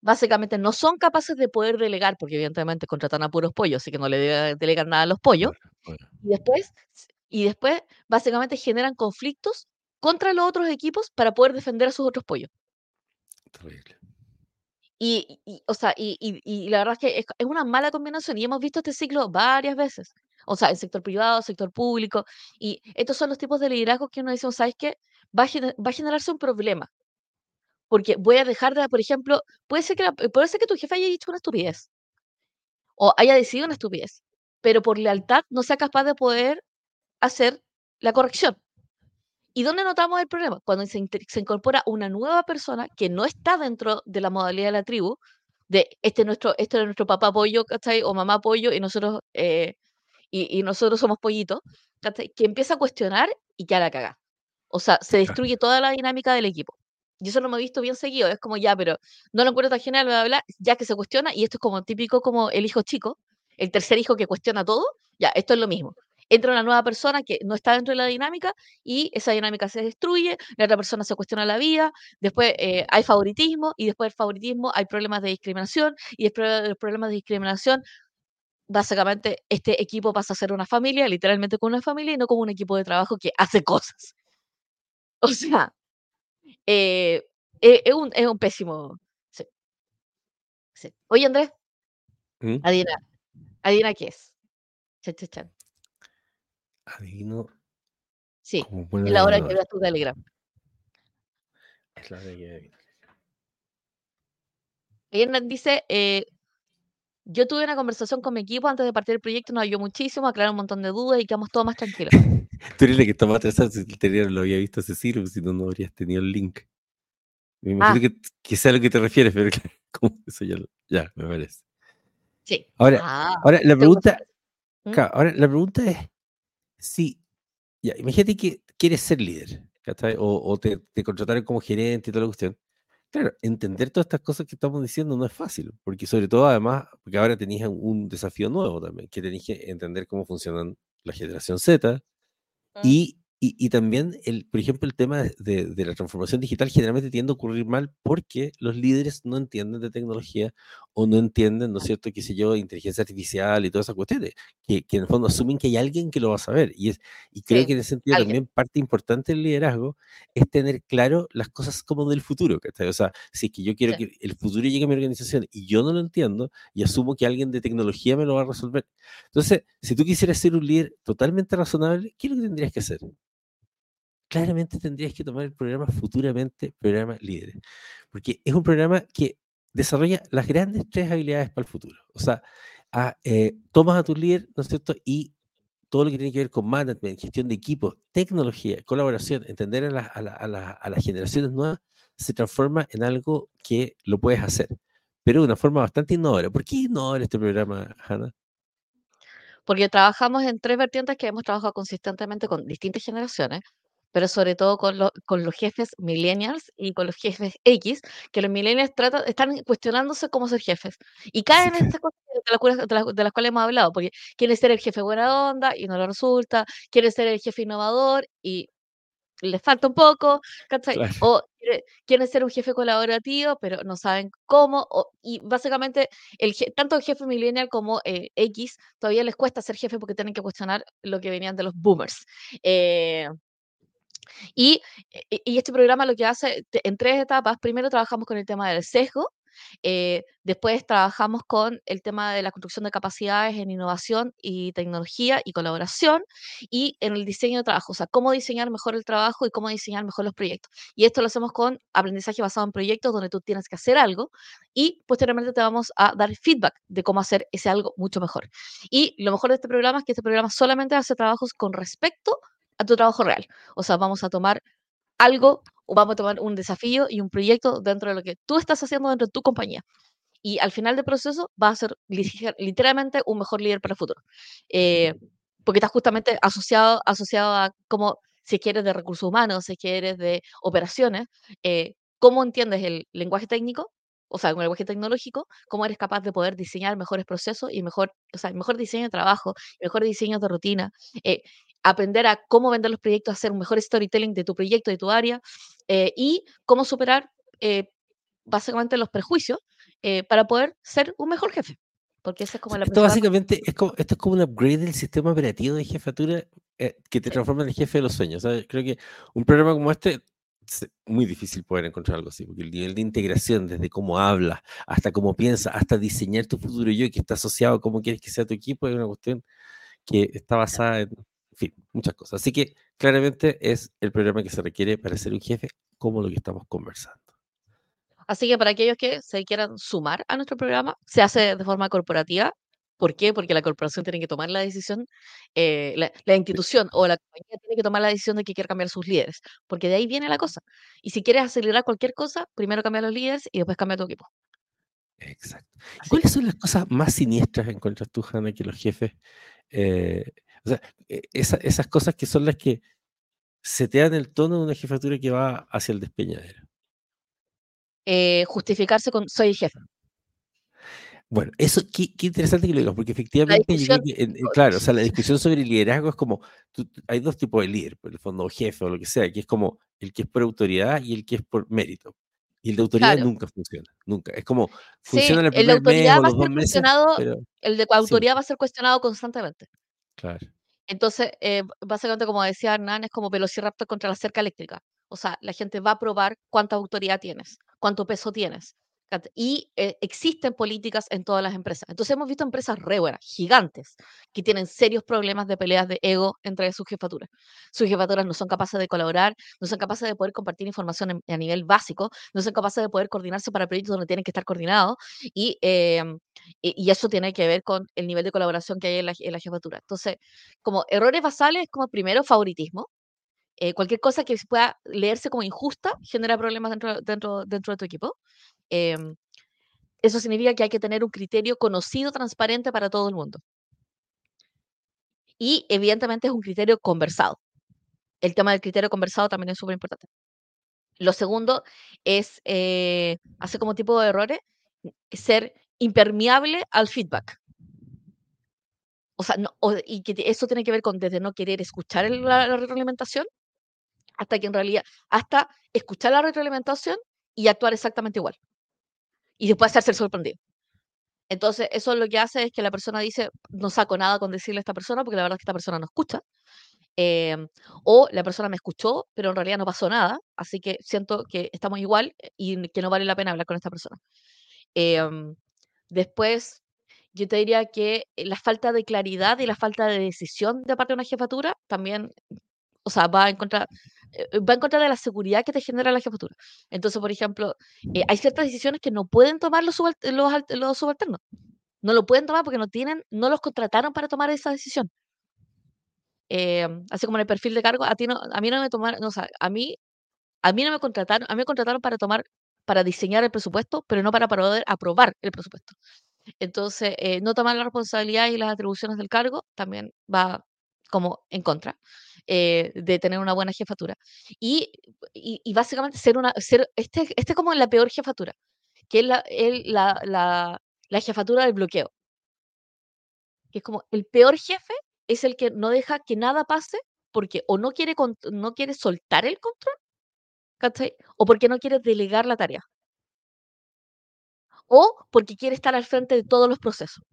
S2: básicamente no son capaces de poder delegar, porque evidentemente contratan a puros pollos, así que no le de- delegan nada a los pollos,
S1: bueno,
S2: y después, y después básicamente generan conflictos contra los otros equipos para poder defender a sus otros pollos.
S1: terrible.
S2: Y, y- o sea, y, y- y la verdad es que es, es una mala combinación y hemos visto este ciclo varias veces. O sea, en sector privado, sector público. Y estos son los tipos de liderazgos que uno dice, ¿sabes qué? Va a, gener- va a generarse un problema. Porque voy a dejar de, por ejemplo, puede ser que, la- puede ser que tu jefe haya dicho una estupidez o haya decidido una estupidez, pero por lealtad no sea capaz de poder hacer la corrección. ¿Y dónde notamos el problema? Cuando se, se incorpora una nueva persona que no está dentro de la modalidad de la tribu, de este es nuestro, este es nuestro papá pollo, ¿cachai? O mamá pollo, y nosotros, eh, y, y nosotros somos pollitos, ¿cachai? Que empieza a cuestionar y que a la caga. O sea, se destruye toda la dinámica del equipo. Y eso lo hemos visto bien seguido. Es como ya, pero no lo encuentro tan genial, bla, bla, bla, ya que se cuestiona, y esto es como típico como el hijo chico, el tercer hijo que cuestiona todo, ya, esto es lo mismo. Entra una nueva persona que no está dentro de la dinámica y esa dinámica se destruye, la otra persona se cuestiona la vida, después eh, hay favoritismo y después del favoritismo hay problemas de discriminación y después de los problemas de discriminación básicamente este equipo pasa a ser una familia, literalmente con una familia y no como un equipo de trabajo que hace cosas. O sea, eh, e, es, un, es, un, pésimo. Sí. Sí. Oye, Andrés,
S1: ¿Mm?
S2: adivina, adivina qué es. Chan, chan, chan.
S1: Adivino.
S2: Sí, es la hora que veas tu Telegram.
S1: Es la hora que
S2: nos dice, eh, yo tuve una conversación con mi equipo antes de partir el proyecto, nos ayudó muchísimo, aclaró un montón de dudas y quedamos todos más tranquilos.
S1: Tú eres la que si el teléfono lo había visto hace siglos, si no, no habrías tenido el link. Me imagino
S2: Ah.
S1: que, que sea a lo que te refieres, pero claro, como eso ya, ya me parece.
S2: Sí.
S1: Ahora,
S2: Ah,
S1: ahora la pregunta.
S2: ¿Mm?
S1: claro, ahora la pregunta es si, ya, imagínate que quieres ser líder. O, o te, te contrataron como gerente y toda la cuestión. Claro, entender todas estas cosas que estamos diciendo no es fácil, porque sobre todo además, porque ahora tenéis un, un desafío nuevo también, que tenéis que entender cómo funcionan la generación Z,
S2: Mm.
S1: Y, y, también, el, por ejemplo, el tema de, de- la transformación digital generalmente tiende a ocurrir mal porque los líderes no entienden de tecnología o no entienden, ¿no es cierto?, qué sé yo, inteligencia artificial y todas esas cuestiones, que, que en el fondo asumen que hay alguien que lo va a saber. Y, es, y creo
S2: Sí,
S1: que en ese sentido
S2: alguien.
S1: también parte importante del liderazgo es tener claro las cosas como del futuro, ¿cachai? O sea, si es que yo quiero
S2: Sí.
S1: que el futuro llegue a mi organización y yo no lo entiendo y asumo que alguien de tecnología me lo va a resolver. Entonces, si tú quisieras ser un líder totalmente razonable, ¿qué es lo que tendrías que hacer? Claramente tendrías que tomar el programa futuramente, programa líderes, porque es un programa que desarrolla las grandes tres habilidades para el futuro. O sea, a, eh, tomas a tu líder, ¿no es cierto? Y todo lo que tiene que ver con management, gestión de equipos, tecnología, colaboración, entender a, a las generaciones nuevas, se transforma en algo que lo puedes hacer, pero de una forma bastante innovadora. ¿Por qué innovador este programa, Hanna?
S2: Porque trabajamos en tres vertientes que hemos trabajado consistentemente con distintas generaciones, pero sobre todo con, lo- con los jefes millennials y con los jefes X, que los millennials tratan, están cuestionándose cómo ser jefes. Y caen en estas cosas de las, cuales- de las- cuales hemos hablado, porque quieren ser el jefe buena onda y no lo resulta, quieren ser el jefe innovador y les falta un poco, ¿cachai?
S1: Claro.
S2: O quiere- quieren ser un jefe colaborativo, pero no saben cómo. o- y básicamente, el, tanto el jefe millennial como eh, X todavía les cuesta ser jefe porque tienen que cuestionar lo que venían de los boomers. Eh, y, y- y este programa lo que hace en tres etapas, primero trabajamos con el tema del sesgo, eh, después trabajamos con el tema de la construcción de capacidades en innovación y tecnología y colaboración y en el diseño de trabajo, o sea, cómo diseñar mejor el trabajo y cómo diseñar mejor los proyectos. Y esto lo hacemos con aprendizaje basado en proyectos donde tú tienes que hacer algo y posteriormente te vamos a dar feedback de cómo hacer ese algo mucho mejor. Y lo mejor de este programa es que este programa solamente hace trabajos con respecto a tu trabajo real. O sea, vamos a tomar algo o vamos a tomar un desafío y un proyecto dentro de lo que tú estás haciendo dentro de tu compañía. Y al final del proceso vas a ser literalmente un mejor líder para el futuro. Eh, porque estás justamente asociado, asociado a cómo, si quieres de recursos humanos, si quieres de operaciones, eh, cómo entiendes el lenguaje técnico, o sea, un lenguaje tecnológico, cómo eres capaz de poder diseñar mejores procesos y mejor, o sea, mejor diseño de trabajo, mejor diseño de rutina, eh, aprender a cómo vender los proyectos, hacer un mejor storytelling de tu proyecto, de tu área, eh, y cómo superar eh, básicamente los prejuicios eh, para poder ser un mejor jefe. Porque esa es como la
S1: Esto básicamente es como, esto es como un upgrade del sistema operativo de jefatura eh, que te transforma en el jefe de los sueños. ¿sabes? Creo que un programa como este es muy difícil poder encontrar algo así, porque el nivel de integración, desde cómo hablas, hasta cómo piensas, hasta diseñar tu futuro yo, que está asociado a cómo quieres que sea tu equipo, es una cuestión que está basada en fin, muchas cosas. Así que claramente es el programa que se requiere para ser un jefe, como lo que estamos conversando.
S2: Así que para aquellos que se quieran sumar a nuestro programa, se hace de forma corporativa. ¿Por qué? Porque la corporación tiene que tomar la decisión, eh, la, la institución o la compañía tiene que tomar la decisión de que quiere cambiar sus líderes, porque de ahí viene la cosa. Y si quieres acelerar cualquier cosa, primero cambia los líderes y después cambia tu equipo.
S1: Exacto. ¿Y
S2: Así
S1: cuáles son las cosas más siniestras encuentras tú, Hanna, que los jefes, eh, o sea, esa- esas cosas que son las que setean el tono de una jefatura que va hacia el despeñadero?
S2: eh, justificarse con soy jefe.
S1: Bueno, eso, qué, qué interesante que lo digas, porque efectivamente, yo creo que, claro, o sea, la discusión sobre liderazgo es como, hay dos tipos de líder, por el fondo, jefe o lo que sea, que es como el que es por autoridad y el que es por mérito. Y el de autoridad nunca funciona, nunca. Es como, funciona el primer
S2: el de
S1: mes o
S2: va a ser
S1: meses,
S2: cuestionado,
S1: pero
S2: el de autoridad va a ser cuestionado constantemente. Entonces, eh, básicamente, como decía Hernán, es como Velociraptor contra la cerca eléctrica. O sea, la gente va a probar cuánta autoridad tienes, cuánto peso tienes. Y eh, existen políticas en todas las empresas. Entonces, hemos visto empresas re buenas, gigantes, que tienen serios problemas de peleas de ego entre sus jefaturas. Sus jefaturas no son capaces de colaborar, no son capaces de poder compartir información en- a nivel básico, no son capaces de poder coordinarse para proyectos donde tienen que estar coordinados. Y, y, y eso tiene que ver con el nivel de colaboración que hay en la, en la jefatura. Entonces, como errores basales, como primero favoritismo. Eh, cualquier cosa que pueda leerse como injusta genera problemas dentro, dentro, dentro de tu equipo. Em, eso significa que hay que tener un criterio conocido, transparente para todo el mundo. Y evidentemente es un criterio conversado. El tema del criterio conversado también es súper importante. Lo segundo es, eh, hace como tipo de errores, ser impermeable al feedback. O sea, no, o- y que eso tiene que ver con desde no querer escuchar el- la, la retroalimentación hasta que en realidad, hasta escuchar la retroalimentación y actuar exactamente igual. Y después hacerse sorprendido. Entonces, eso lo que hace es que la persona dice, no saco nada con decirle a esta persona porque la verdad es que esta persona no escucha. em, o la persona me escuchó, pero en realidad no pasó nada, así que siento que estamos igual y que no vale la pena hablar con esta persona. Em, después, yo te diría que la falta de claridad y la falta de decisión de parte de una jefatura también o sea, va en contra, eh, va en contra de la seguridad que te genera la jefatura. Entonces, por ejemplo, eh, hay ciertas decisiones que no pueden tomar los, subalt- los, los subalternos. No lo pueden tomar porque no tienen, no los contrataron para tomar esa decisión. Eh, así como en el perfil de cargo, a ti no, a mí no me tomaron, no, o sea, a mí, a mí no me contrataron, a mí me contrataron para tomar, para diseñar el presupuesto, pero no para poder aprobar el presupuesto. Entonces, eh, no tomar la responsabilidad y las atribuciones del cargo también va como en contra eh, de tener una buena jefatura. Y, y, y básicamente ser una, ser, este, este es como la peor jefatura, que es la, el- la, la, la jefatura del bloqueo, que es como el peor jefe es el que no deja que nada pase porque o no quiere, no quiere soltar el control, ¿cachai? O porque no quiere delegar la tarea, o porque quiere estar al frente de todos los procesos.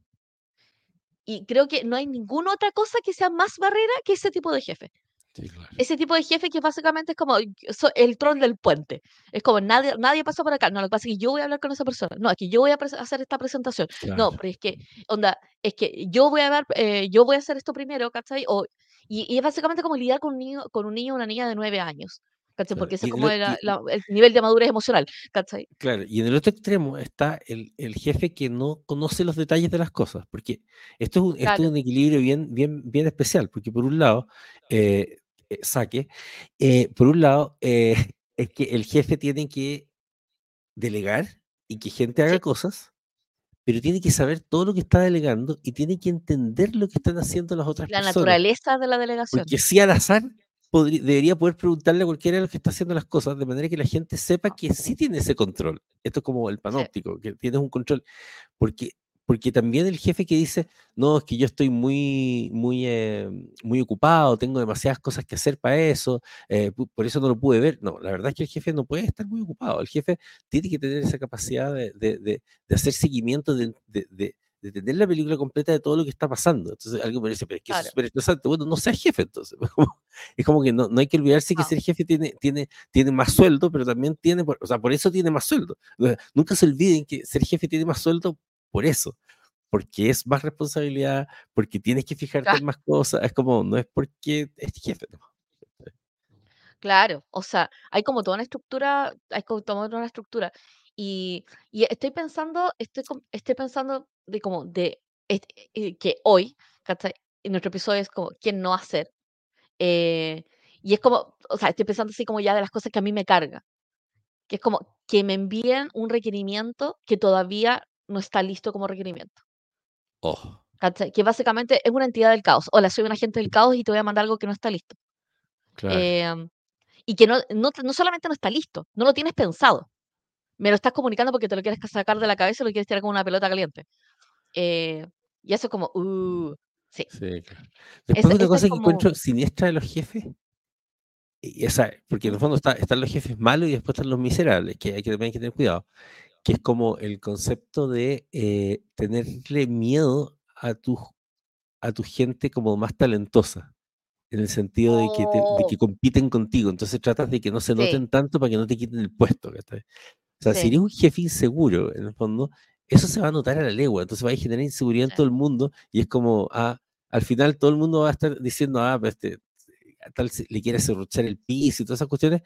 S2: Y creo que no hay ninguna otra cosa que sea más barrera que ese tipo de jefe.
S1: Sí, claro.
S2: Ese tipo de jefe que básicamente es como el troll del puente. Es como nadie, nadie pasa por acá. No, lo que pasa es que yo voy a hablar con esa persona. No, que yo voy a hacer esta presentación. No,
S1: Claro.
S2: pero es que, onda, es que yo voy a ver, eh, yo voy a hacer esto primero, ¿cachai? O, y, y es básicamente como lidiar con un niño, con un niño o una niña de nueve años. ¿Cachai?
S1: Claro.
S2: Porque ese es como
S1: el,
S2: la- la- nivel de madurez emocional, ¿cachai?
S1: Claro, y en el otro extremo está el, el jefe que no conoce los detalles de las cosas, porque esto es un, esto es
S2: Claro,
S1: un equilibrio bien, bien, bien especial, porque por un lado, eh, eh, saque, eh, por un lado, eh, es que el jefe tiene que delegar y que gente haga
S2: sí,
S1: cosas, pero tiene que saber todo lo que está delegando y tiene que entender lo que están haciendo las otras
S2: la
S1: personas.
S2: naturaleza de la delegación.
S1: Porque si al azar debería poder preguntarle a cualquiera de los que está haciendo las cosas, de manera que la gente sepa que sí tiene ese control. Esto es como el
S2: Sí,
S1: panóptico, que tienes un control. Porque, porque también el jefe que dice, no, es que yo estoy muy, muy, eh, muy ocupado, tengo demasiadas cosas que hacer para eso, eh, por eso no lo pude ver. No, la verdad es que el jefe no puede estar muy ocupado. El jefe tiene que tener esa capacidad de, de- de- de hacer seguimiento, de, de- tener la película completa de todo lo que está pasando. Entonces, alguien me dice, pero es que eso es
S2: claro.
S1: súper estresante. Bueno, no seas jefe entonces. Es como que no, no hay que olvidarse que
S2: No,
S1: ser jefe tiene, tiene, tiene más sueldo, pero también tiene, o sea, por eso tiene más sueldo. Nunca se olviden que ser jefe tiene más sueldo por eso, porque es más responsabilidad, porque tienes que fijarte
S2: claro.
S1: en más cosas. Es como, no es porque es jefe. ¿no?
S2: Claro, o sea, hay como toda una estructura, hay como toda una estructura. Y, y estoy pensando, estoy, estoy pensando de como de eh, que hoy, ¿cachai? En nuestro episodio es como quién no hacer. eh, y es como, o sea, estoy pensando así como ya de las cosas que a mí me carga, que es como que me envíen un requerimiento que todavía no está listo como requerimiento.
S1: Oh,
S2: ¿cachai? Que básicamente es una entidad del caos. Hola, soy un agente del caos y te voy a mandar algo que no está listo.
S1: claro.
S2: Em, y que no, no, no solamente no está listo, no lo tienes pensado. Me lo estás comunicando porque te lo quieres sacar de la cabeza y lo quieres tirar como una pelota caliente. Eh, y eso como, uh, sí.
S1: Sí, claro.
S2: Esa
S1: Después
S2: es
S1: cosa que encuentro siniestra de los jefes y esa porque en el fondo está están los jefes malos y después están los miserables, que hay que también hay que tener cuidado, que es como el concepto de, eh, tenerle miedo a tu a tu gente como más talentosa, en el sentido de que te de
S2: Oh.
S1: que compiten contigo, entonces tratas de que no se
S2: Sí.
S1: noten tanto para que no te quiten el puesto. O sea, si
S2: Sí.
S1: eres un jefe inseguro, en el fondo, eso se va a notar a la legua, entonces va a generar inseguridad en todo el mundo y es como, ah, al final todo el mundo va a estar diciendo, ah, pues este, a tal le quiere serruchar el piso y todas esas cuestiones,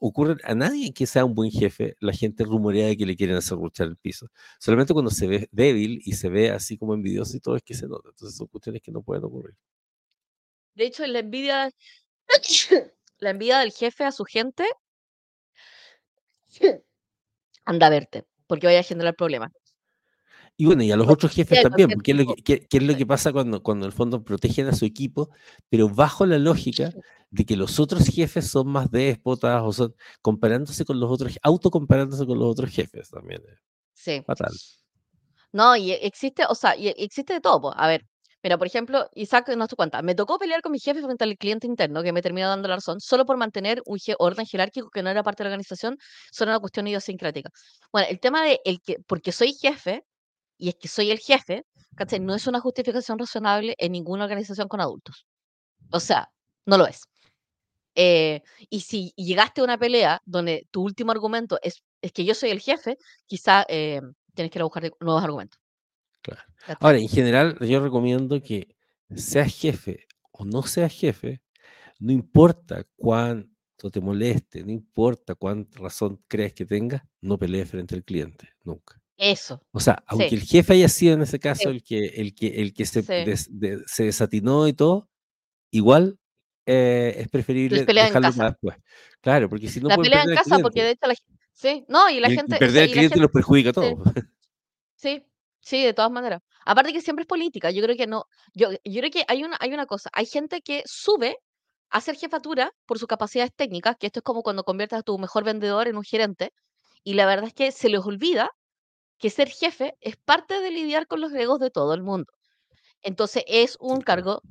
S1: ocurren a nadie que sea un buen jefe, la gente rumorea de que le quieren serruchar el piso. Solamente cuando se ve débil y se ve así como envidioso y todo es que se nota, entonces son cuestiones que no pueden ocurrir.
S2: De hecho, la envidia la envidia del jefe a su gente anda a verte, porque vaya a generar problemas.
S1: Y bueno, y a los
S2: Lo
S1: otros jefes también, porque es lo que qué qué es lo que pasa cuando cuando en el fondo protegen a su equipo, pero bajo la lógica de que los otros jefes son más déspotas o son comparándose con los otros autocomparándose con los otros jefes también
S2: Sí.
S1: fatal.
S2: No, y existe, o sea, y existe de todo, po. A ver, mira, por ejemplo, Isaac nos cuenta, me tocó pelear con mi jefe frente al cliente interno que me terminó dando la razón solo por mantener un orden jerárquico que no era parte de la organización, solo una cuestión idiosincrática. Bueno, el tema de el que porque soy jefe, y es que soy el jefe, ¿cachai? No es una justificación razonable en ninguna organización con adultos. O sea, no lo es. Eh, y si llegaste a una pelea donde tu último argumento es es que yo soy el jefe, quizá, eh, tienes que ir a buscar nuevos argumentos.
S1: Claro. Ahora, en general, yo recomiendo que seas jefe o no seas jefe, no importa cuánto te moleste, no importa cuánta razón crees que tengas, no pelees frente al cliente, nunca.
S2: Eso.
S1: O sea, aunque
S2: Sí.
S1: el jefe haya sido en ese caso
S2: Sí.
S1: el que el que el que se
S2: Sí.
S1: des de se desatinó y todo, igual, eh, es preferible
S2: en
S1: dejarlo
S2: casa.
S1: para después. Claro, porque si no
S2: La pelea en casa, porque de hecho la gen sí, no, y la
S1: Y
S2: gente,
S1: perder al cliente
S2: gente
S1: los perjudica a todos.
S2: Sí, sí, de todas maneras. Aparte que siempre es política, yo creo que no yo yo creo que hay una hay una cosa, hay gente que sube a ser jefatura por sus capacidades técnicas, que esto es como cuando conviertes a tu mejor vendedor en un gerente, y la verdad es que se les olvida que ser jefe es parte de lidiar con los egos de todo el mundo. Entonces, es un cargo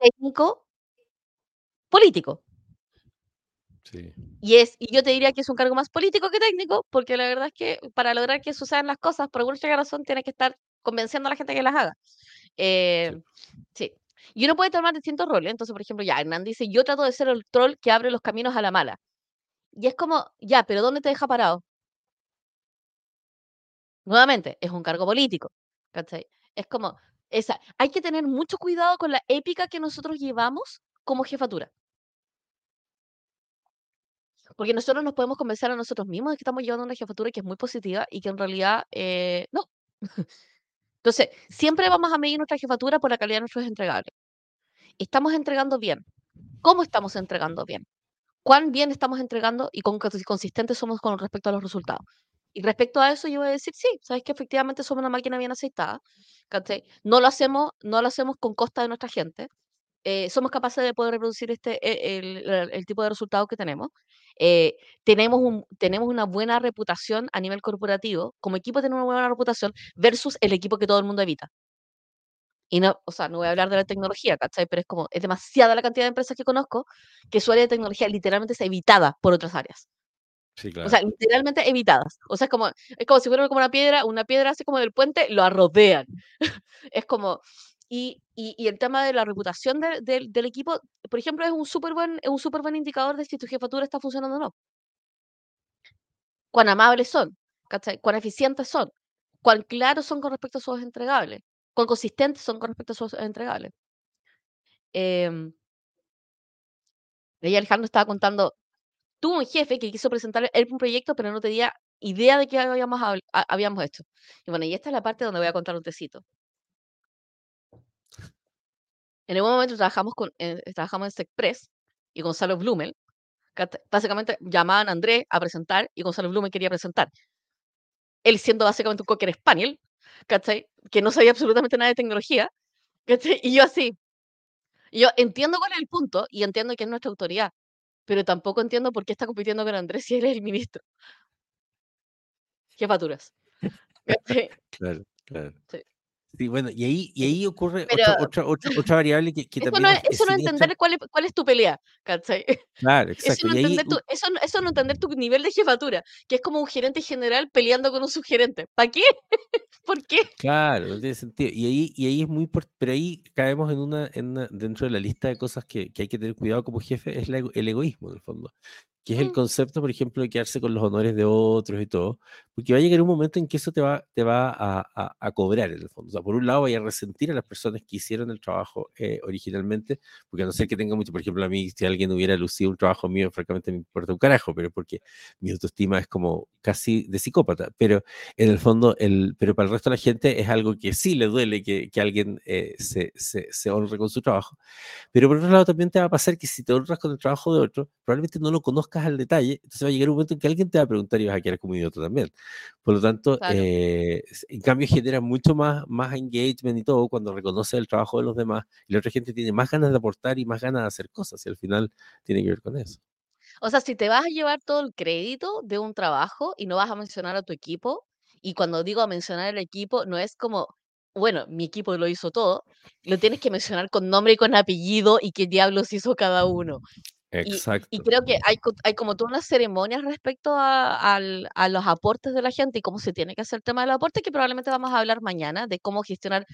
S2: técnico político.
S1: Sí.
S2: Y es y yo te diría que es un cargo más político que técnico, porque la verdad es que para lograr que sucedan las cosas, por alguna razón, tienes que estar convenciendo a la gente que las haga. Eh,
S1: Sí.
S2: sí. Y uno puede tomar distintos roles. Entonces, por ejemplo, ya, Hernán dice: "Yo trato de ser el troll que abre los caminos a la mala". Y es como, ya, pero ¿dónde te deja parado? Nuevamente, es un cargo político, ¿cachai? Es como esa hay que tener mucho cuidado con la épica que nosotros llevamos como jefatura. Porque nosotros nos podemos convencer a nosotros mismos de que estamos llevando una jefatura que es muy positiva y que en realidad, eh, no. Entonces, siempre vamos a medir nuestra jefatura por la calidad de nuestros entregables. ¿Estamos entregando bien? ¿Cómo estamos entregando bien? ¿Cuán bien estamos entregando y cuán consi consistentes somos con respecto a los resultados? Y respecto a eso, yo voy a decir, sí, sabes que efectivamente somos una máquina bien aceitada. No lo hacemos no lo hacemos con costa de nuestra gente, eh, somos capaces de poder reproducir este, e el el el tipo de resultados que tenemos. Eh, tenemos un tenemos una buena reputación a nivel corporativo, como equipo tenemos una buena reputación versus el equipo que todo el mundo evita. Y no, o sea, no voy a hablar de la tecnología, ¿cachai? Pero es como, es demasiada la cantidad de empresas que conozco que su área de tecnología literalmente es evitada por otras áreas.
S1: Sí,
S2: O sea,
S1: claro.
S2: literalmente evitadas. O sea, es como es como si fuera como una piedra una piedra así como del puente, lo rodean. Es como y el tema de la reputación del equipo, por ejemplo, es un superbuen es un superbuen indicador de si tu jefatura está funcionando o no. Cuán amables son. Cuán eficientes son, cuán claros son con respecto a sus entregables, cuán consistentes son con respecto a sus entregables. Ahí Alejandro estaba contando, tuvo un jefe que quiso presentar un proyecto, pero no tenía idea de qué habíamos habíamos hecho. Y bueno, y esta es la parte donde voy a contar un tecito. En algún momento trabajamos con eh, trabajamos en Sexpress y Gonzalo Blumel, básicamente llamaban a Andrés a presentar y Gonzalo Blumel quería presentar. Él siendo básicamente un cocker spaniel, ¿cachai? Que no sabía absolutamente nada de tecnología, ¿cachai? Y yo así. Y yo entiendo cuál es el punto y entiendo que es nuestra autoridad, pero tampoco entiendo por qué está compitiendo con Andrés si él es el ministro. Jefaturas.
S1: Claro, claro.
S2: Sí.
S1: Sí, bueno, y ahí, y ahí ocurre
S2: Pero
S1: otra, otra, otra, otra variable que, que
S2: eso
S1: también
S2: no,
S1: es,
S2: es-
S1: es
S2: eso no entender cuál es, cuál es tu pelea, ¿cachai?
S1: Claro,
S2: Eso
S1: exacto.
S2: no,
S1: Y ahí,
S2: entender tu, eso, no- eso no entender tu nivel de jefatura, que es como un gerente general peleando con un subgerente. ¿Para qué? ¿Por qué?
S1: claro, no tiene sentido. Y ahí, y ahí es muy pero ahí caemos en una, en una- dentro de la lista de cosas que, que hay que tener cuidado como jefe, es la el egoísmo, en el fondo. Que es el concepto, por ejemplo, de quedarse con los honores de otros y todo, porque va a llegar un momento en que eso te va, te va a, a- a cobrar, en el fondo. O sea, por un lado, vaya a resentir a las personas que hicieron el trabajo eh, originalmente, porque a no ser que tenga mucho, por ejemplo, a mí, si alguien hubiera lucido un trabajo mío, francamente me importa un carajo, pero porque mi autoestima es como casi de psicópata, pero en el fondo, el, pero para el resto de la gente es algo que sí le duele que, que alguien eh, se, se, se honre con su trabajo. Pero por otro lado también te va a pasar que si te honras con el trabajo de otro, probablemente no lo conozcas al detalle, entonces va a llegar un momento en que alguien te va a preguntar y vas a quedar como idiota también. Por lo tanto,
S2: claro.
S1: eh, en cambio genera mucho más, más engagement y todo cuando reconoce el trabajo de los demás y la otra gente tiene más ganas de aportar y más ganas de hacer cosas y al final tiene que ver con eso.
S2: O sea, si te vas a llevar todo el crédito de un trabajo y no vas a mencionar a tu equipo, y cuando digo a mencionar el equipo, no es como, bueno, mi equipo lo hizo todo, lo tienes que mencionar con nombre y con apellido y qué diablos hizo cada uno. Y, y
S1: Exacto.
S2: creo que hay, hay como todas unas ceremonias respecto a, al- a los aportes de la gente y cómo se tiene que hacer el tema de los aportes, que probablemente vamos a hablar mañana de cómo gestionar,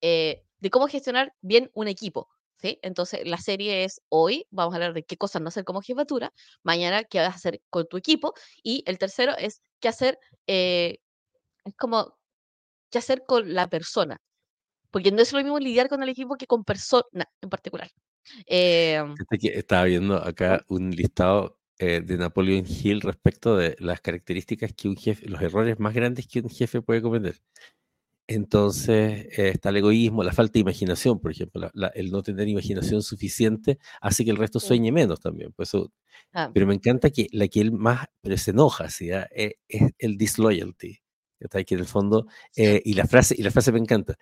S2: eh, de cómo gestionar bien un equipo. ¿sí? Entonces, la serie es hoy, vamos a hablar de qué cosas no hacer como jefatura, mañana qué vas a hacer con tu equipo, y el tercero es qué hacer, eh, es como qué hacer con la persona, porque no es lo mismo lidiar con el equipo que con persona en particular. Eh,
S1: estaba viendo acá un listado eh, de Napoleon Hill respecto de las características que un jefe, los errores más grandes que un jefe puede cometer. Entonces, eh, está el egoísmo, la falta de imaginación, por ejemplo, la- la- el no tener imaginación suficiente hace que el resto sueñe menos también. Pues
S2: Ah,
S1: pero me encanta que la que él más pero se enoja, ¿sí? ah, eh, es el disloyalty. ¿cachai? Que en el fondo, eh, y la frase, y la frase me encanta.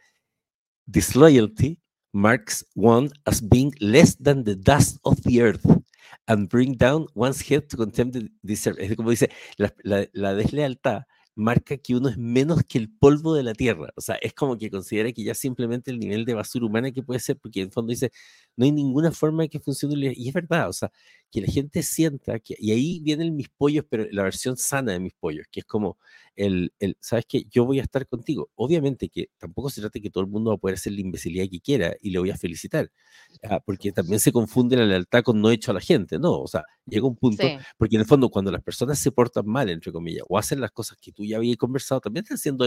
S1: Disloyalty marks one as being less than the dust of the earth and bring down one's head to contempt the deserve. Es como dice, la, la- la deslealtad marca que uno es menos que el polvo de la tierra. O sea, es como que considera que ya simplemente el nivel de basura humana que puede ser, porque en el fondo dice, no hay ninguna forma de que funcione. Y es verdad, o sea, que la gente sienta que, y ahí vienen mis pollos, pero la versión sana de mis pollos, que es como el, el ¿sabes qué? Yo voy a estar contigo. Obviamente que tampoco se trata de que todo el mundo va a poder hacer la imbecilidad que quiera y le voy a felicitar, ah, porque también se confunde la lealtad con no hecho a la gente, ¿no? O sea, llega un punto,
S2: Sí,
S1: porque en el fondo cuando las personas se portan mal, entre comillas, o hacen las cosas que tú ya habías conversado, también están siendo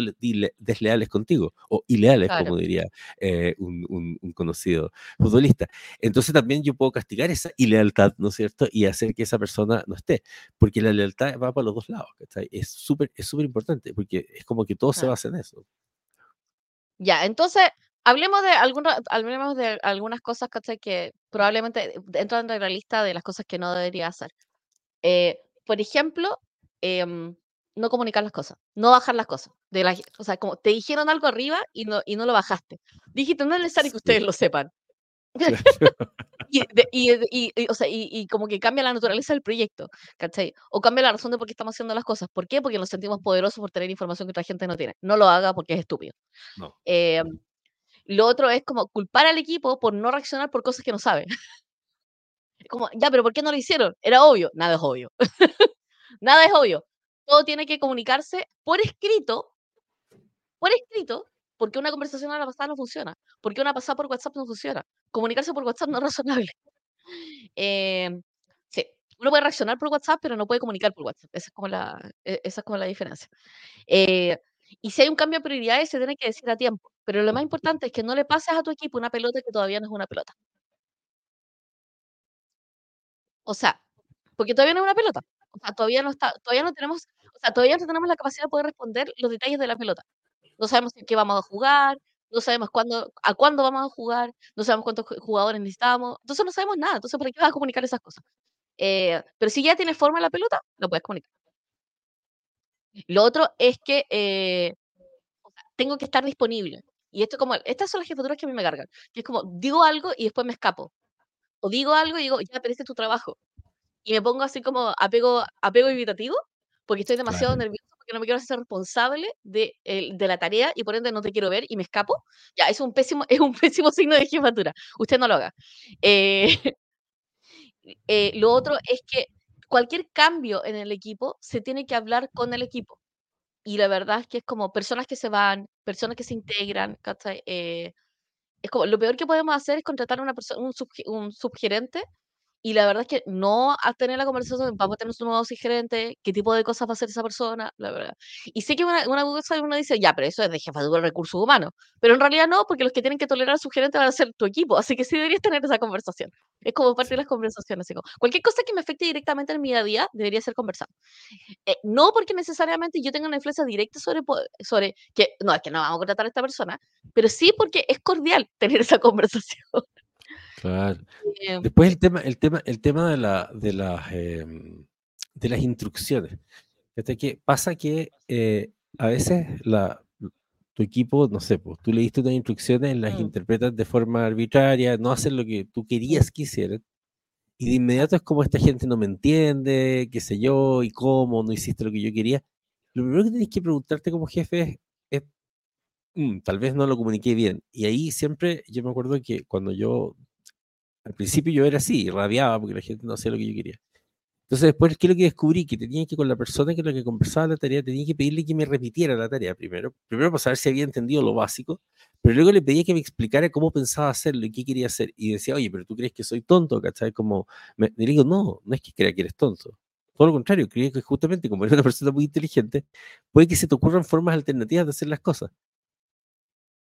S1: desleales contigo, o ileales,
S2: claro.
S1: como diría eh, un, un- un conocido futbolista. Entonces también yo puedo castigar esa ilealtad, ¿no es cierto? Y hacer que esa persona no esté, porque la lealtad va para los dos lados, ¿cachai? Es súper es súper importante, porque es como que todo se
S2: Ah.
S1: basa en eso.
S2: Ya, entonces, hablemos de alguna, hablemos de algunas cosas, ¿cachai? Que probablemente entran en la lista de las cosas que no debería hacer. Eh, por ejemplo, em, no comunicar las cosas, no bajar las cosas. De la, o sea, como te dijeron algo arriba y no, y no lo bajaste. Dijiste, no es necesario que
S1: Sí,
S2: ustedes lo sepan. Y, de- y, y- y- o sea, y, y como que cambia la naturaleza del proyecto, ¿cachai? O cambia la razón de por qué estamos haciendo las cosas. ¿Por qué? Porque nos sentimos poderosos por tener información que otra gente no tiene. No lo haga porque es estúpido.
S1: No.
S2: Eh, lo otro es como culpar al equipo por no reaccionar por cosas que no sabe. Como, ya, pero ¿por qué no lo hicieron? Era obvio. Nada es obvio. Nada es obvio. Todo tiene que comunicarse por escrito, por escrito, porque una conversación a la pasada no funciona. Porque una pasada por WhatsApp no funciona. Comunicarse por WhatsApp no es razonable. Eh, sí, uno puede reaccionar por WhatsApp, pero no puede comunicar por WhatsApp. Esa es como la, e- esa es como la diferencia. Eh, y si hay un cambio de prioridades, se tiene que decir a tiempo. Pero lo más importante es que no le pases a tu equipo una pelota que todavía no es una pelota. O sea, porque todavía no es una pelota. O sea, todavía no está, todavía no tenemos, o sea, todavía no tenemos la capacidad de poder responder los detalles de la pelota. No sabemos en qué vamos a jugar, no sabemos cuándo, a cuándo vamos a jugar, no sabemos cuántos ju- jugadores necesitamos. Entonces no sabemos nada. Entonces, ¿para qué vas a comunicar esas cosas? Eh, pero si ya tiene forma la pelota, lo puedes comunicar. Lo otro es que eh, tengo que estar disponible. Y esto como, estas son las jefaturas que a mí me cargan. Que es como, digo algo y después me escapo. O digo algo y digo, ya, pero este es tu trabajo. Y me pongo así como apego, apego evitativo, porque estoy demasiado
S1: Claro.
S2: nervioso porque no me quiero hacer responsable de, de la tarea y por ende no te quiero ver y me escapo, ya, es un pésimo, es un pésimo signo de jefatura. Usted no lo haga. Eh, eh, lo otro es que cualquier cambio en el equipo se tiene que hablar con el equipo. Y la verdad es que es como personas que se van, personas que se integran, eh, es como lo peor que podemos hacer es contratar a una persona, un, subgerente y la verdad es que no a tener la conversación, vamos a tener un nuevo gerente, qué tipo de cosas va a hacer esa persona, la verdad. Y sé que una, una cosa uno dice, ya, pero eso es de jefatura de recursos humanos. Pero en realidad no, porque los que tienen que tolerar a su gerente van a ser tu equipo. Así que sí deberías tener esa conversación. Es como parte de las conversaciones. cualquier cosa que me afecte directamente en mi día a día debería ser conversado. Eh, no porque necesariamente yo tenga una influencia directa sobre, sobre que, no, es que no vamos a contratar a esta persona, pero sí porque es cordial tener esa conversación.
S1: Claro. Eh, Después el tema, el tema, el tema de, la, de, las, em, de las instrucciones. que pasa que eh, a veces la, tu equipo, no sé, pues, tú le diste unas instrucciones, las mm. interpretas de forma arbitraria, no hacen lo que tú querías que hicieran, y de inmediato es como esta gente no me entiende, qué sé yo, y cómo, no hiciste lo que yo quería. Lo primero que tienes que preguntarte como jefe es, mm, tal vez no lo comuniqué bien. Y ahí siempre, yo me acuerdo que cuando yo al principio yo era así, rabiaba porque la gente no hacía lo que yo quería. Entonces después, ¿qué es lo que descubrí? Que tenía que con la persona que la que conversaba la tarea, tenía que pedirle que me repitiera la tarea primero. Primero para saber si había entendido lo básico, pero luego le pedía que me explicara cómo pensaba hacerlo y qué quería hacer. Y decía, oye, pero tú crees que soy tonto, ¿cachai? Como, me, le digo, no, no es que crea que eres tonto. Todo lo contrario, creo que justamente como eres una persona muy inteligente, puede que se te ocurran formas alternativas de hacer las cosas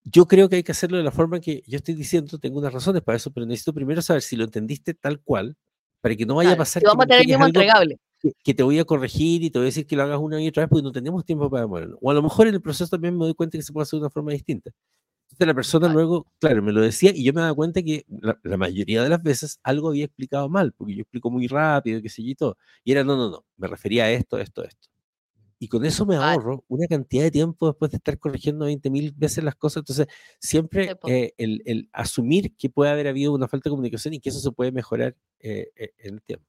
S1: yo creo que hay que hacerlo de la forma que yo estoy diciendo, tengo unas razones para eso, pero necesito primero saber si lo entendiste tal cual, para que no vaya a pasar
S2: que, vamos a tener entregable.
S1: Que, te voy a corregir y te voy a decir que lo hagas una y otra vez porque no tenemos tiempo para demorarlo. O a lo mejor en el proceso también me doy cuenta que se puede hacer de una forma distinta. Entonces la persona luego, claro, me lo decía y yo me daba cuenta que la, la, mayoría de las veces algo había explicado mal, porque yo explico muy rápido, qué sé yo y todo. Y era, no, no, no, me refería a esto, esto, esto. Y con eso me ahorro una cantidad de tiempo después de estar corrigiendo 20.000 veces las cosas. Entonces, siempre eh, el, el, asumir que puede haber habido una falta de comunicación y que eso se puede mejorar eh, eh, en el tiempo.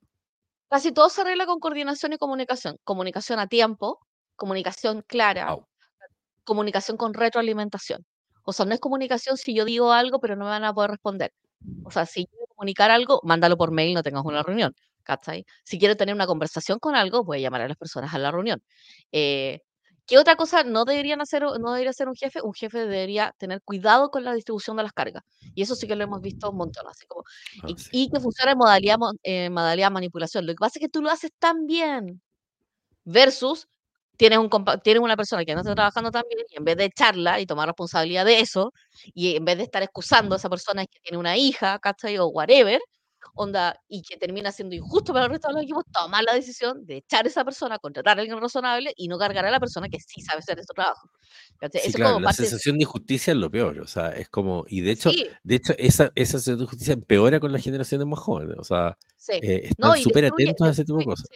S2: Casi todo se arregla con coordinación y comunicación. Comunicación a tiempo, comunicación clara, comunicación con retroalimentación. O sea, no es comunicación si yo digo algo, pero no me van a poder responder. O sea, si quiero comunicar algo, mándalo por mail, no tengas una reunión. Si quiero tener una conversación con algo, voy a llamar a las personas a la reunión. Eh, ¿Qué otra cosa no deberían hacer, no debería ser un jefe? Un jefe debería tener cuidado con la distribución de las cargas. Y eso sí que lo hemos visto un montón. Así como, ah, y, que funcione en modalidad, eh, modalidad manipulación. Lo que pasa es que tú lo haces tan bien. Versus tienes, un, tienes una persona que no está trabajando tan bien y en vez de echarla y tomar responsabilidad de eso, y en vez de estar excusando a esa persona que tiene una hija, ¿cachai? O whatever, onda, y que termina siendo injusto para el resto de los equipos, tomar la decisión de echar a esa persona, contratar a alguien razonable y no cargar a la persona que sí sabe hacer su trabajo.
S1: Sí, claro, la sensación de injusticia es lo peor, o sea, es como, y de hecho, de hecho esa, esa sensación de injusticia empeora con las generaciones más jóvenes, o sea, eh, están súper atentos a ese tipo de cosas.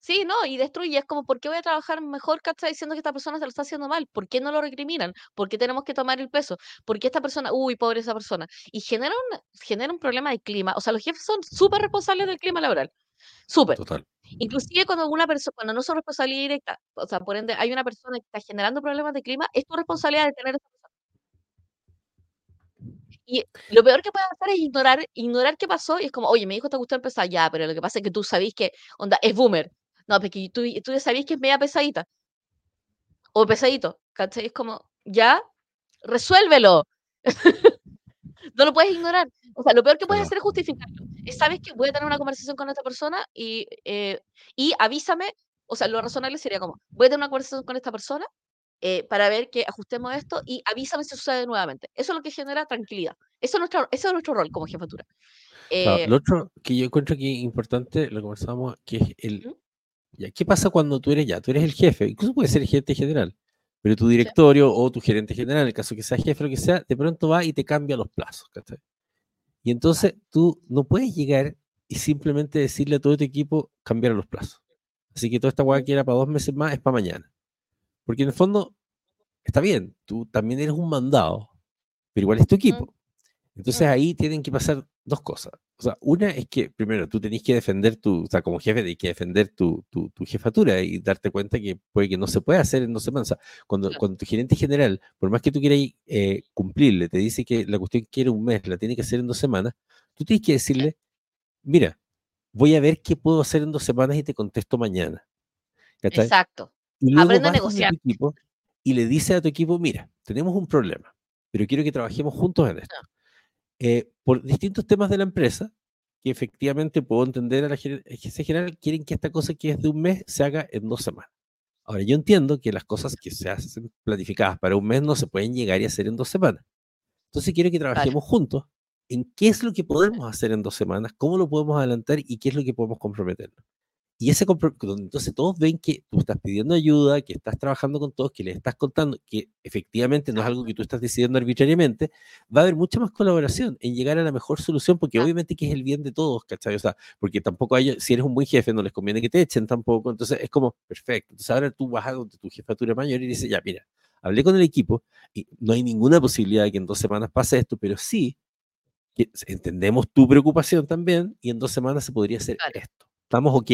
S2: Sí, no, y destruye. Es como, ¿por qué voy a trabajar mejor, está Diciendo que esta persona se lo está haciendo mal. ¿Por qué no lo recriminan? ¿Por qué tenemos que tomar el peso? ¿Por qué esta persona, uy, pobre esa persona? Y genera un, genera un problema de clima. O sea, los jefes son súper responsables del clima laboral. Súper. Total. Inclusive cuando una persona, cuando no son responsabilidad directa, o sea, por ende, hay una persona que está generando problemas de clima, es tu responsabilidad de tener esa persona. Y lo peor que puedes hacer es ignorar, ignorar qué pasó y es como, oye, me dijo te gustó empezar ya, pero lo que pasa es que tú sabís que, onda, es boomer. No, porque tú, tú ya sabías que es media pesadita. O pesadito, ¿cachai? Es como, ya, resuélvelo. no lo puedes ignorar. O sea, lo peor que puedes hacer es justificarlo. sabes que voy a tener una conversación con esta persona y, eh, y avísame. O sea, lo razonable sería como, voy a tener una conversación con esta persona eh, para ver que ajustemos esto y avísame si sucede nuevamente. Eso es lo que genera tranquilidad. Eso es nuestro, ese es nuestro rol como jefatura.
S1: Eh, lo otro que yo encuentro que es importante, lo conversamos, que es el, ¿qué pasa cuando tú eres ya? Tú eres el jefe, incluso puede ser el gerente general, pero tu directorio o tu gerente general, en el caso que sea jefe, lo que sea, de pronto va y te cambia los plazos. Y entonces tú no puedes llegar y simplemente decirle a todo tu equipo cambiar los plazos. Así que toda esta hueá que era para dos meses más es para mañana. Porque en el fondo, está bien, tú también eres un mandado, pero igual es tu equipo. Entonces ahí tienen que pasar dos cosas. O sea, una es que, primero, tú tenés que defender tu, o sea, como jefe, tenés que defender tu, tu, tu jefatura y darte cuenta que puede que no se puede hacer en dos semanas. Cuando,
S2: Claro.
S1: cuando tu gerente general, por más que tú quieras eh, cumplirle, te dice que la cuestión quiere un mes, la tiene que hacer en dos semanas, tú tienes que decirle, mira, voy a ver qué puedo hacer en dos semanas y te contesto mañana. ¿Cachai?
S2: Exacto.
S1: Y luego
S2: Aprende a
S1: vas
S2: negociar.
S1: tu equipo y le dices a tu equipo, mira, tenemos un problema, pero quiero que trabajemos juntos en esto. Eh, por distintos temas de la empresa, que efectivamente puedo entender a la gerencia general, quieren que esta cosa que es de un mes se haga en dos semanas. Ahora, yo entiendo que las cosas que se hacen planificadas para un mes no se pueden llegar y hacer en dos semanas. Entonces quiero que trabajemos juntos en qué es lo que podemos hacer en dos semanas, cómo lo podemos adelantar y qué es lo que podemos comprometernos. Y ese entonces todos ven que tú estás pidiendo ayuda, que estás trabajando con todos, que les estás contando, que efectivamente no es algo que tú estás decidiendo arbitrariamente, va a haber mucha más colaboración en llegar a la mejor solución, porque
S2: Ah.
S1: obviamente que es el bien de todos, ¿cachai? O sea, porque tampoco hay, si eres un buen jefe, no les conviene que te echen tampoco, entonces es como, perfecto. Entonces ahora tú vas a donde tu jefatura mayor y dices, ya, mira, hablé con el equipo y no hay ninguna posibilidad de que en dos semanas pase esto, pero sí que entendemos tu preocupación también y en dos semanas se podría hacer esto. ¿Estamos ok?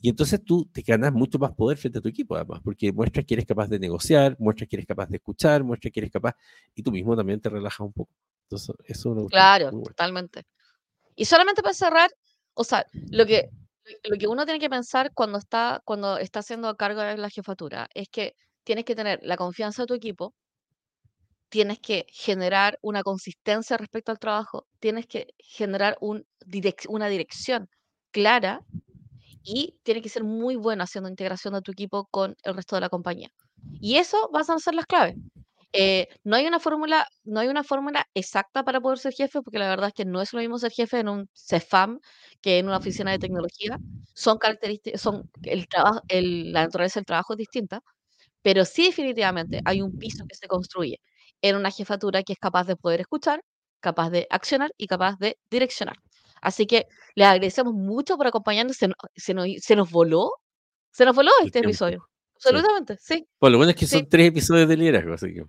S1: Y entonces tú te ganas mucho más poder frente a tu equipo, además, porque muestras que eres capaz de negociar, muestras que eres capaz de escuchar, muestras que eres capaz, y tú mismo también te relajas un poco. Entonces, eso es una cuestión
S2: Claro, totalmente. Y solamente para cerrar, o sea, lo que, lo que uno tiene que pensar cuando está, cuando está haciendo a cargo de la jefatura es que tienes que tener la confianza de tu equipo, tienes que generar una consistencia respecto al trabajo, tienes que generar un direc- una dirección clara y tienes que ser muy bueno haciendo integración de tu equipo con el resto de la compañía. Y eso van a ser las claves. Eh, no hay una fórmula, no hay una fórmula exacta para poder ser jefe, porque la verdad es que no es lo mismo ser jefe en un CEFAM que en una oficina de tecnología. Son características, son el trabajo, el- la naturaleza del trabajo es distinta, pero sí definitivamente hay un piso que se construye en una jefatura que es capaz de poder escuchar, capaz de accionar y capaz de direccionar. Así que les agradecemos mucho por acompañarnos. Se, se nos, se nos voló, se nos voló este episodio.
S1: Sí.
S2: Absolutamente, sí.
S1: Bueno, lo bueno es que
S2: Sí.
S1: son tres episodios de liderazgo, así que.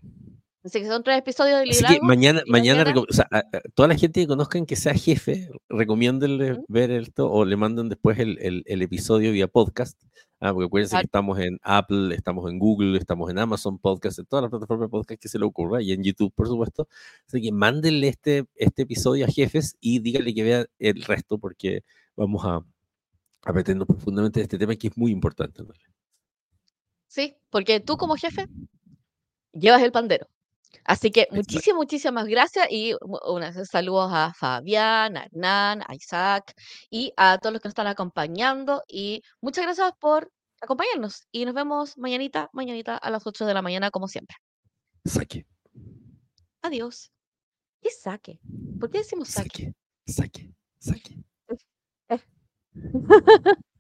S2: Así que son tres episodios de
S1: Así que
S2: liderazgo.
S1: mañana, mañana,
S2: mañana-
S1: o sea, a- a- toda la gente que conozcan que sea jefe, recomiéndenle
S2: ¿Mm?
S1: ver esto o le manden después el, el- el episodio vía podcast. Ah, porque acuérdense que estamos en Apple, estamos en Google, estamos en Amazon Podcast, en todas las plataformas de podcast que se le ocurra y en YouTube, por supuesto. Así que mándenle este, este episodio a jefes y díganle que vean el resto porque vamos a, a meternos profundamente en este tema que es muy importante. ¿no?
S2: Sí, porque tú como jefe llevas el pandero. Así que muchísimas, muchísimas gracias y unas saludos a Fabián, a Hernán, a Isaac y a todos los que nos están acompañando. Y muchas gracias por acompañarnos. Y nos vemos mañanita, mañanita a las 8 de la mañana, como siempre.
S1: Saque,
S2: Adiós. ¿Qué saque? ¿Por qué decimos saque?
S1: saque, saque, saque.
S2: Eh.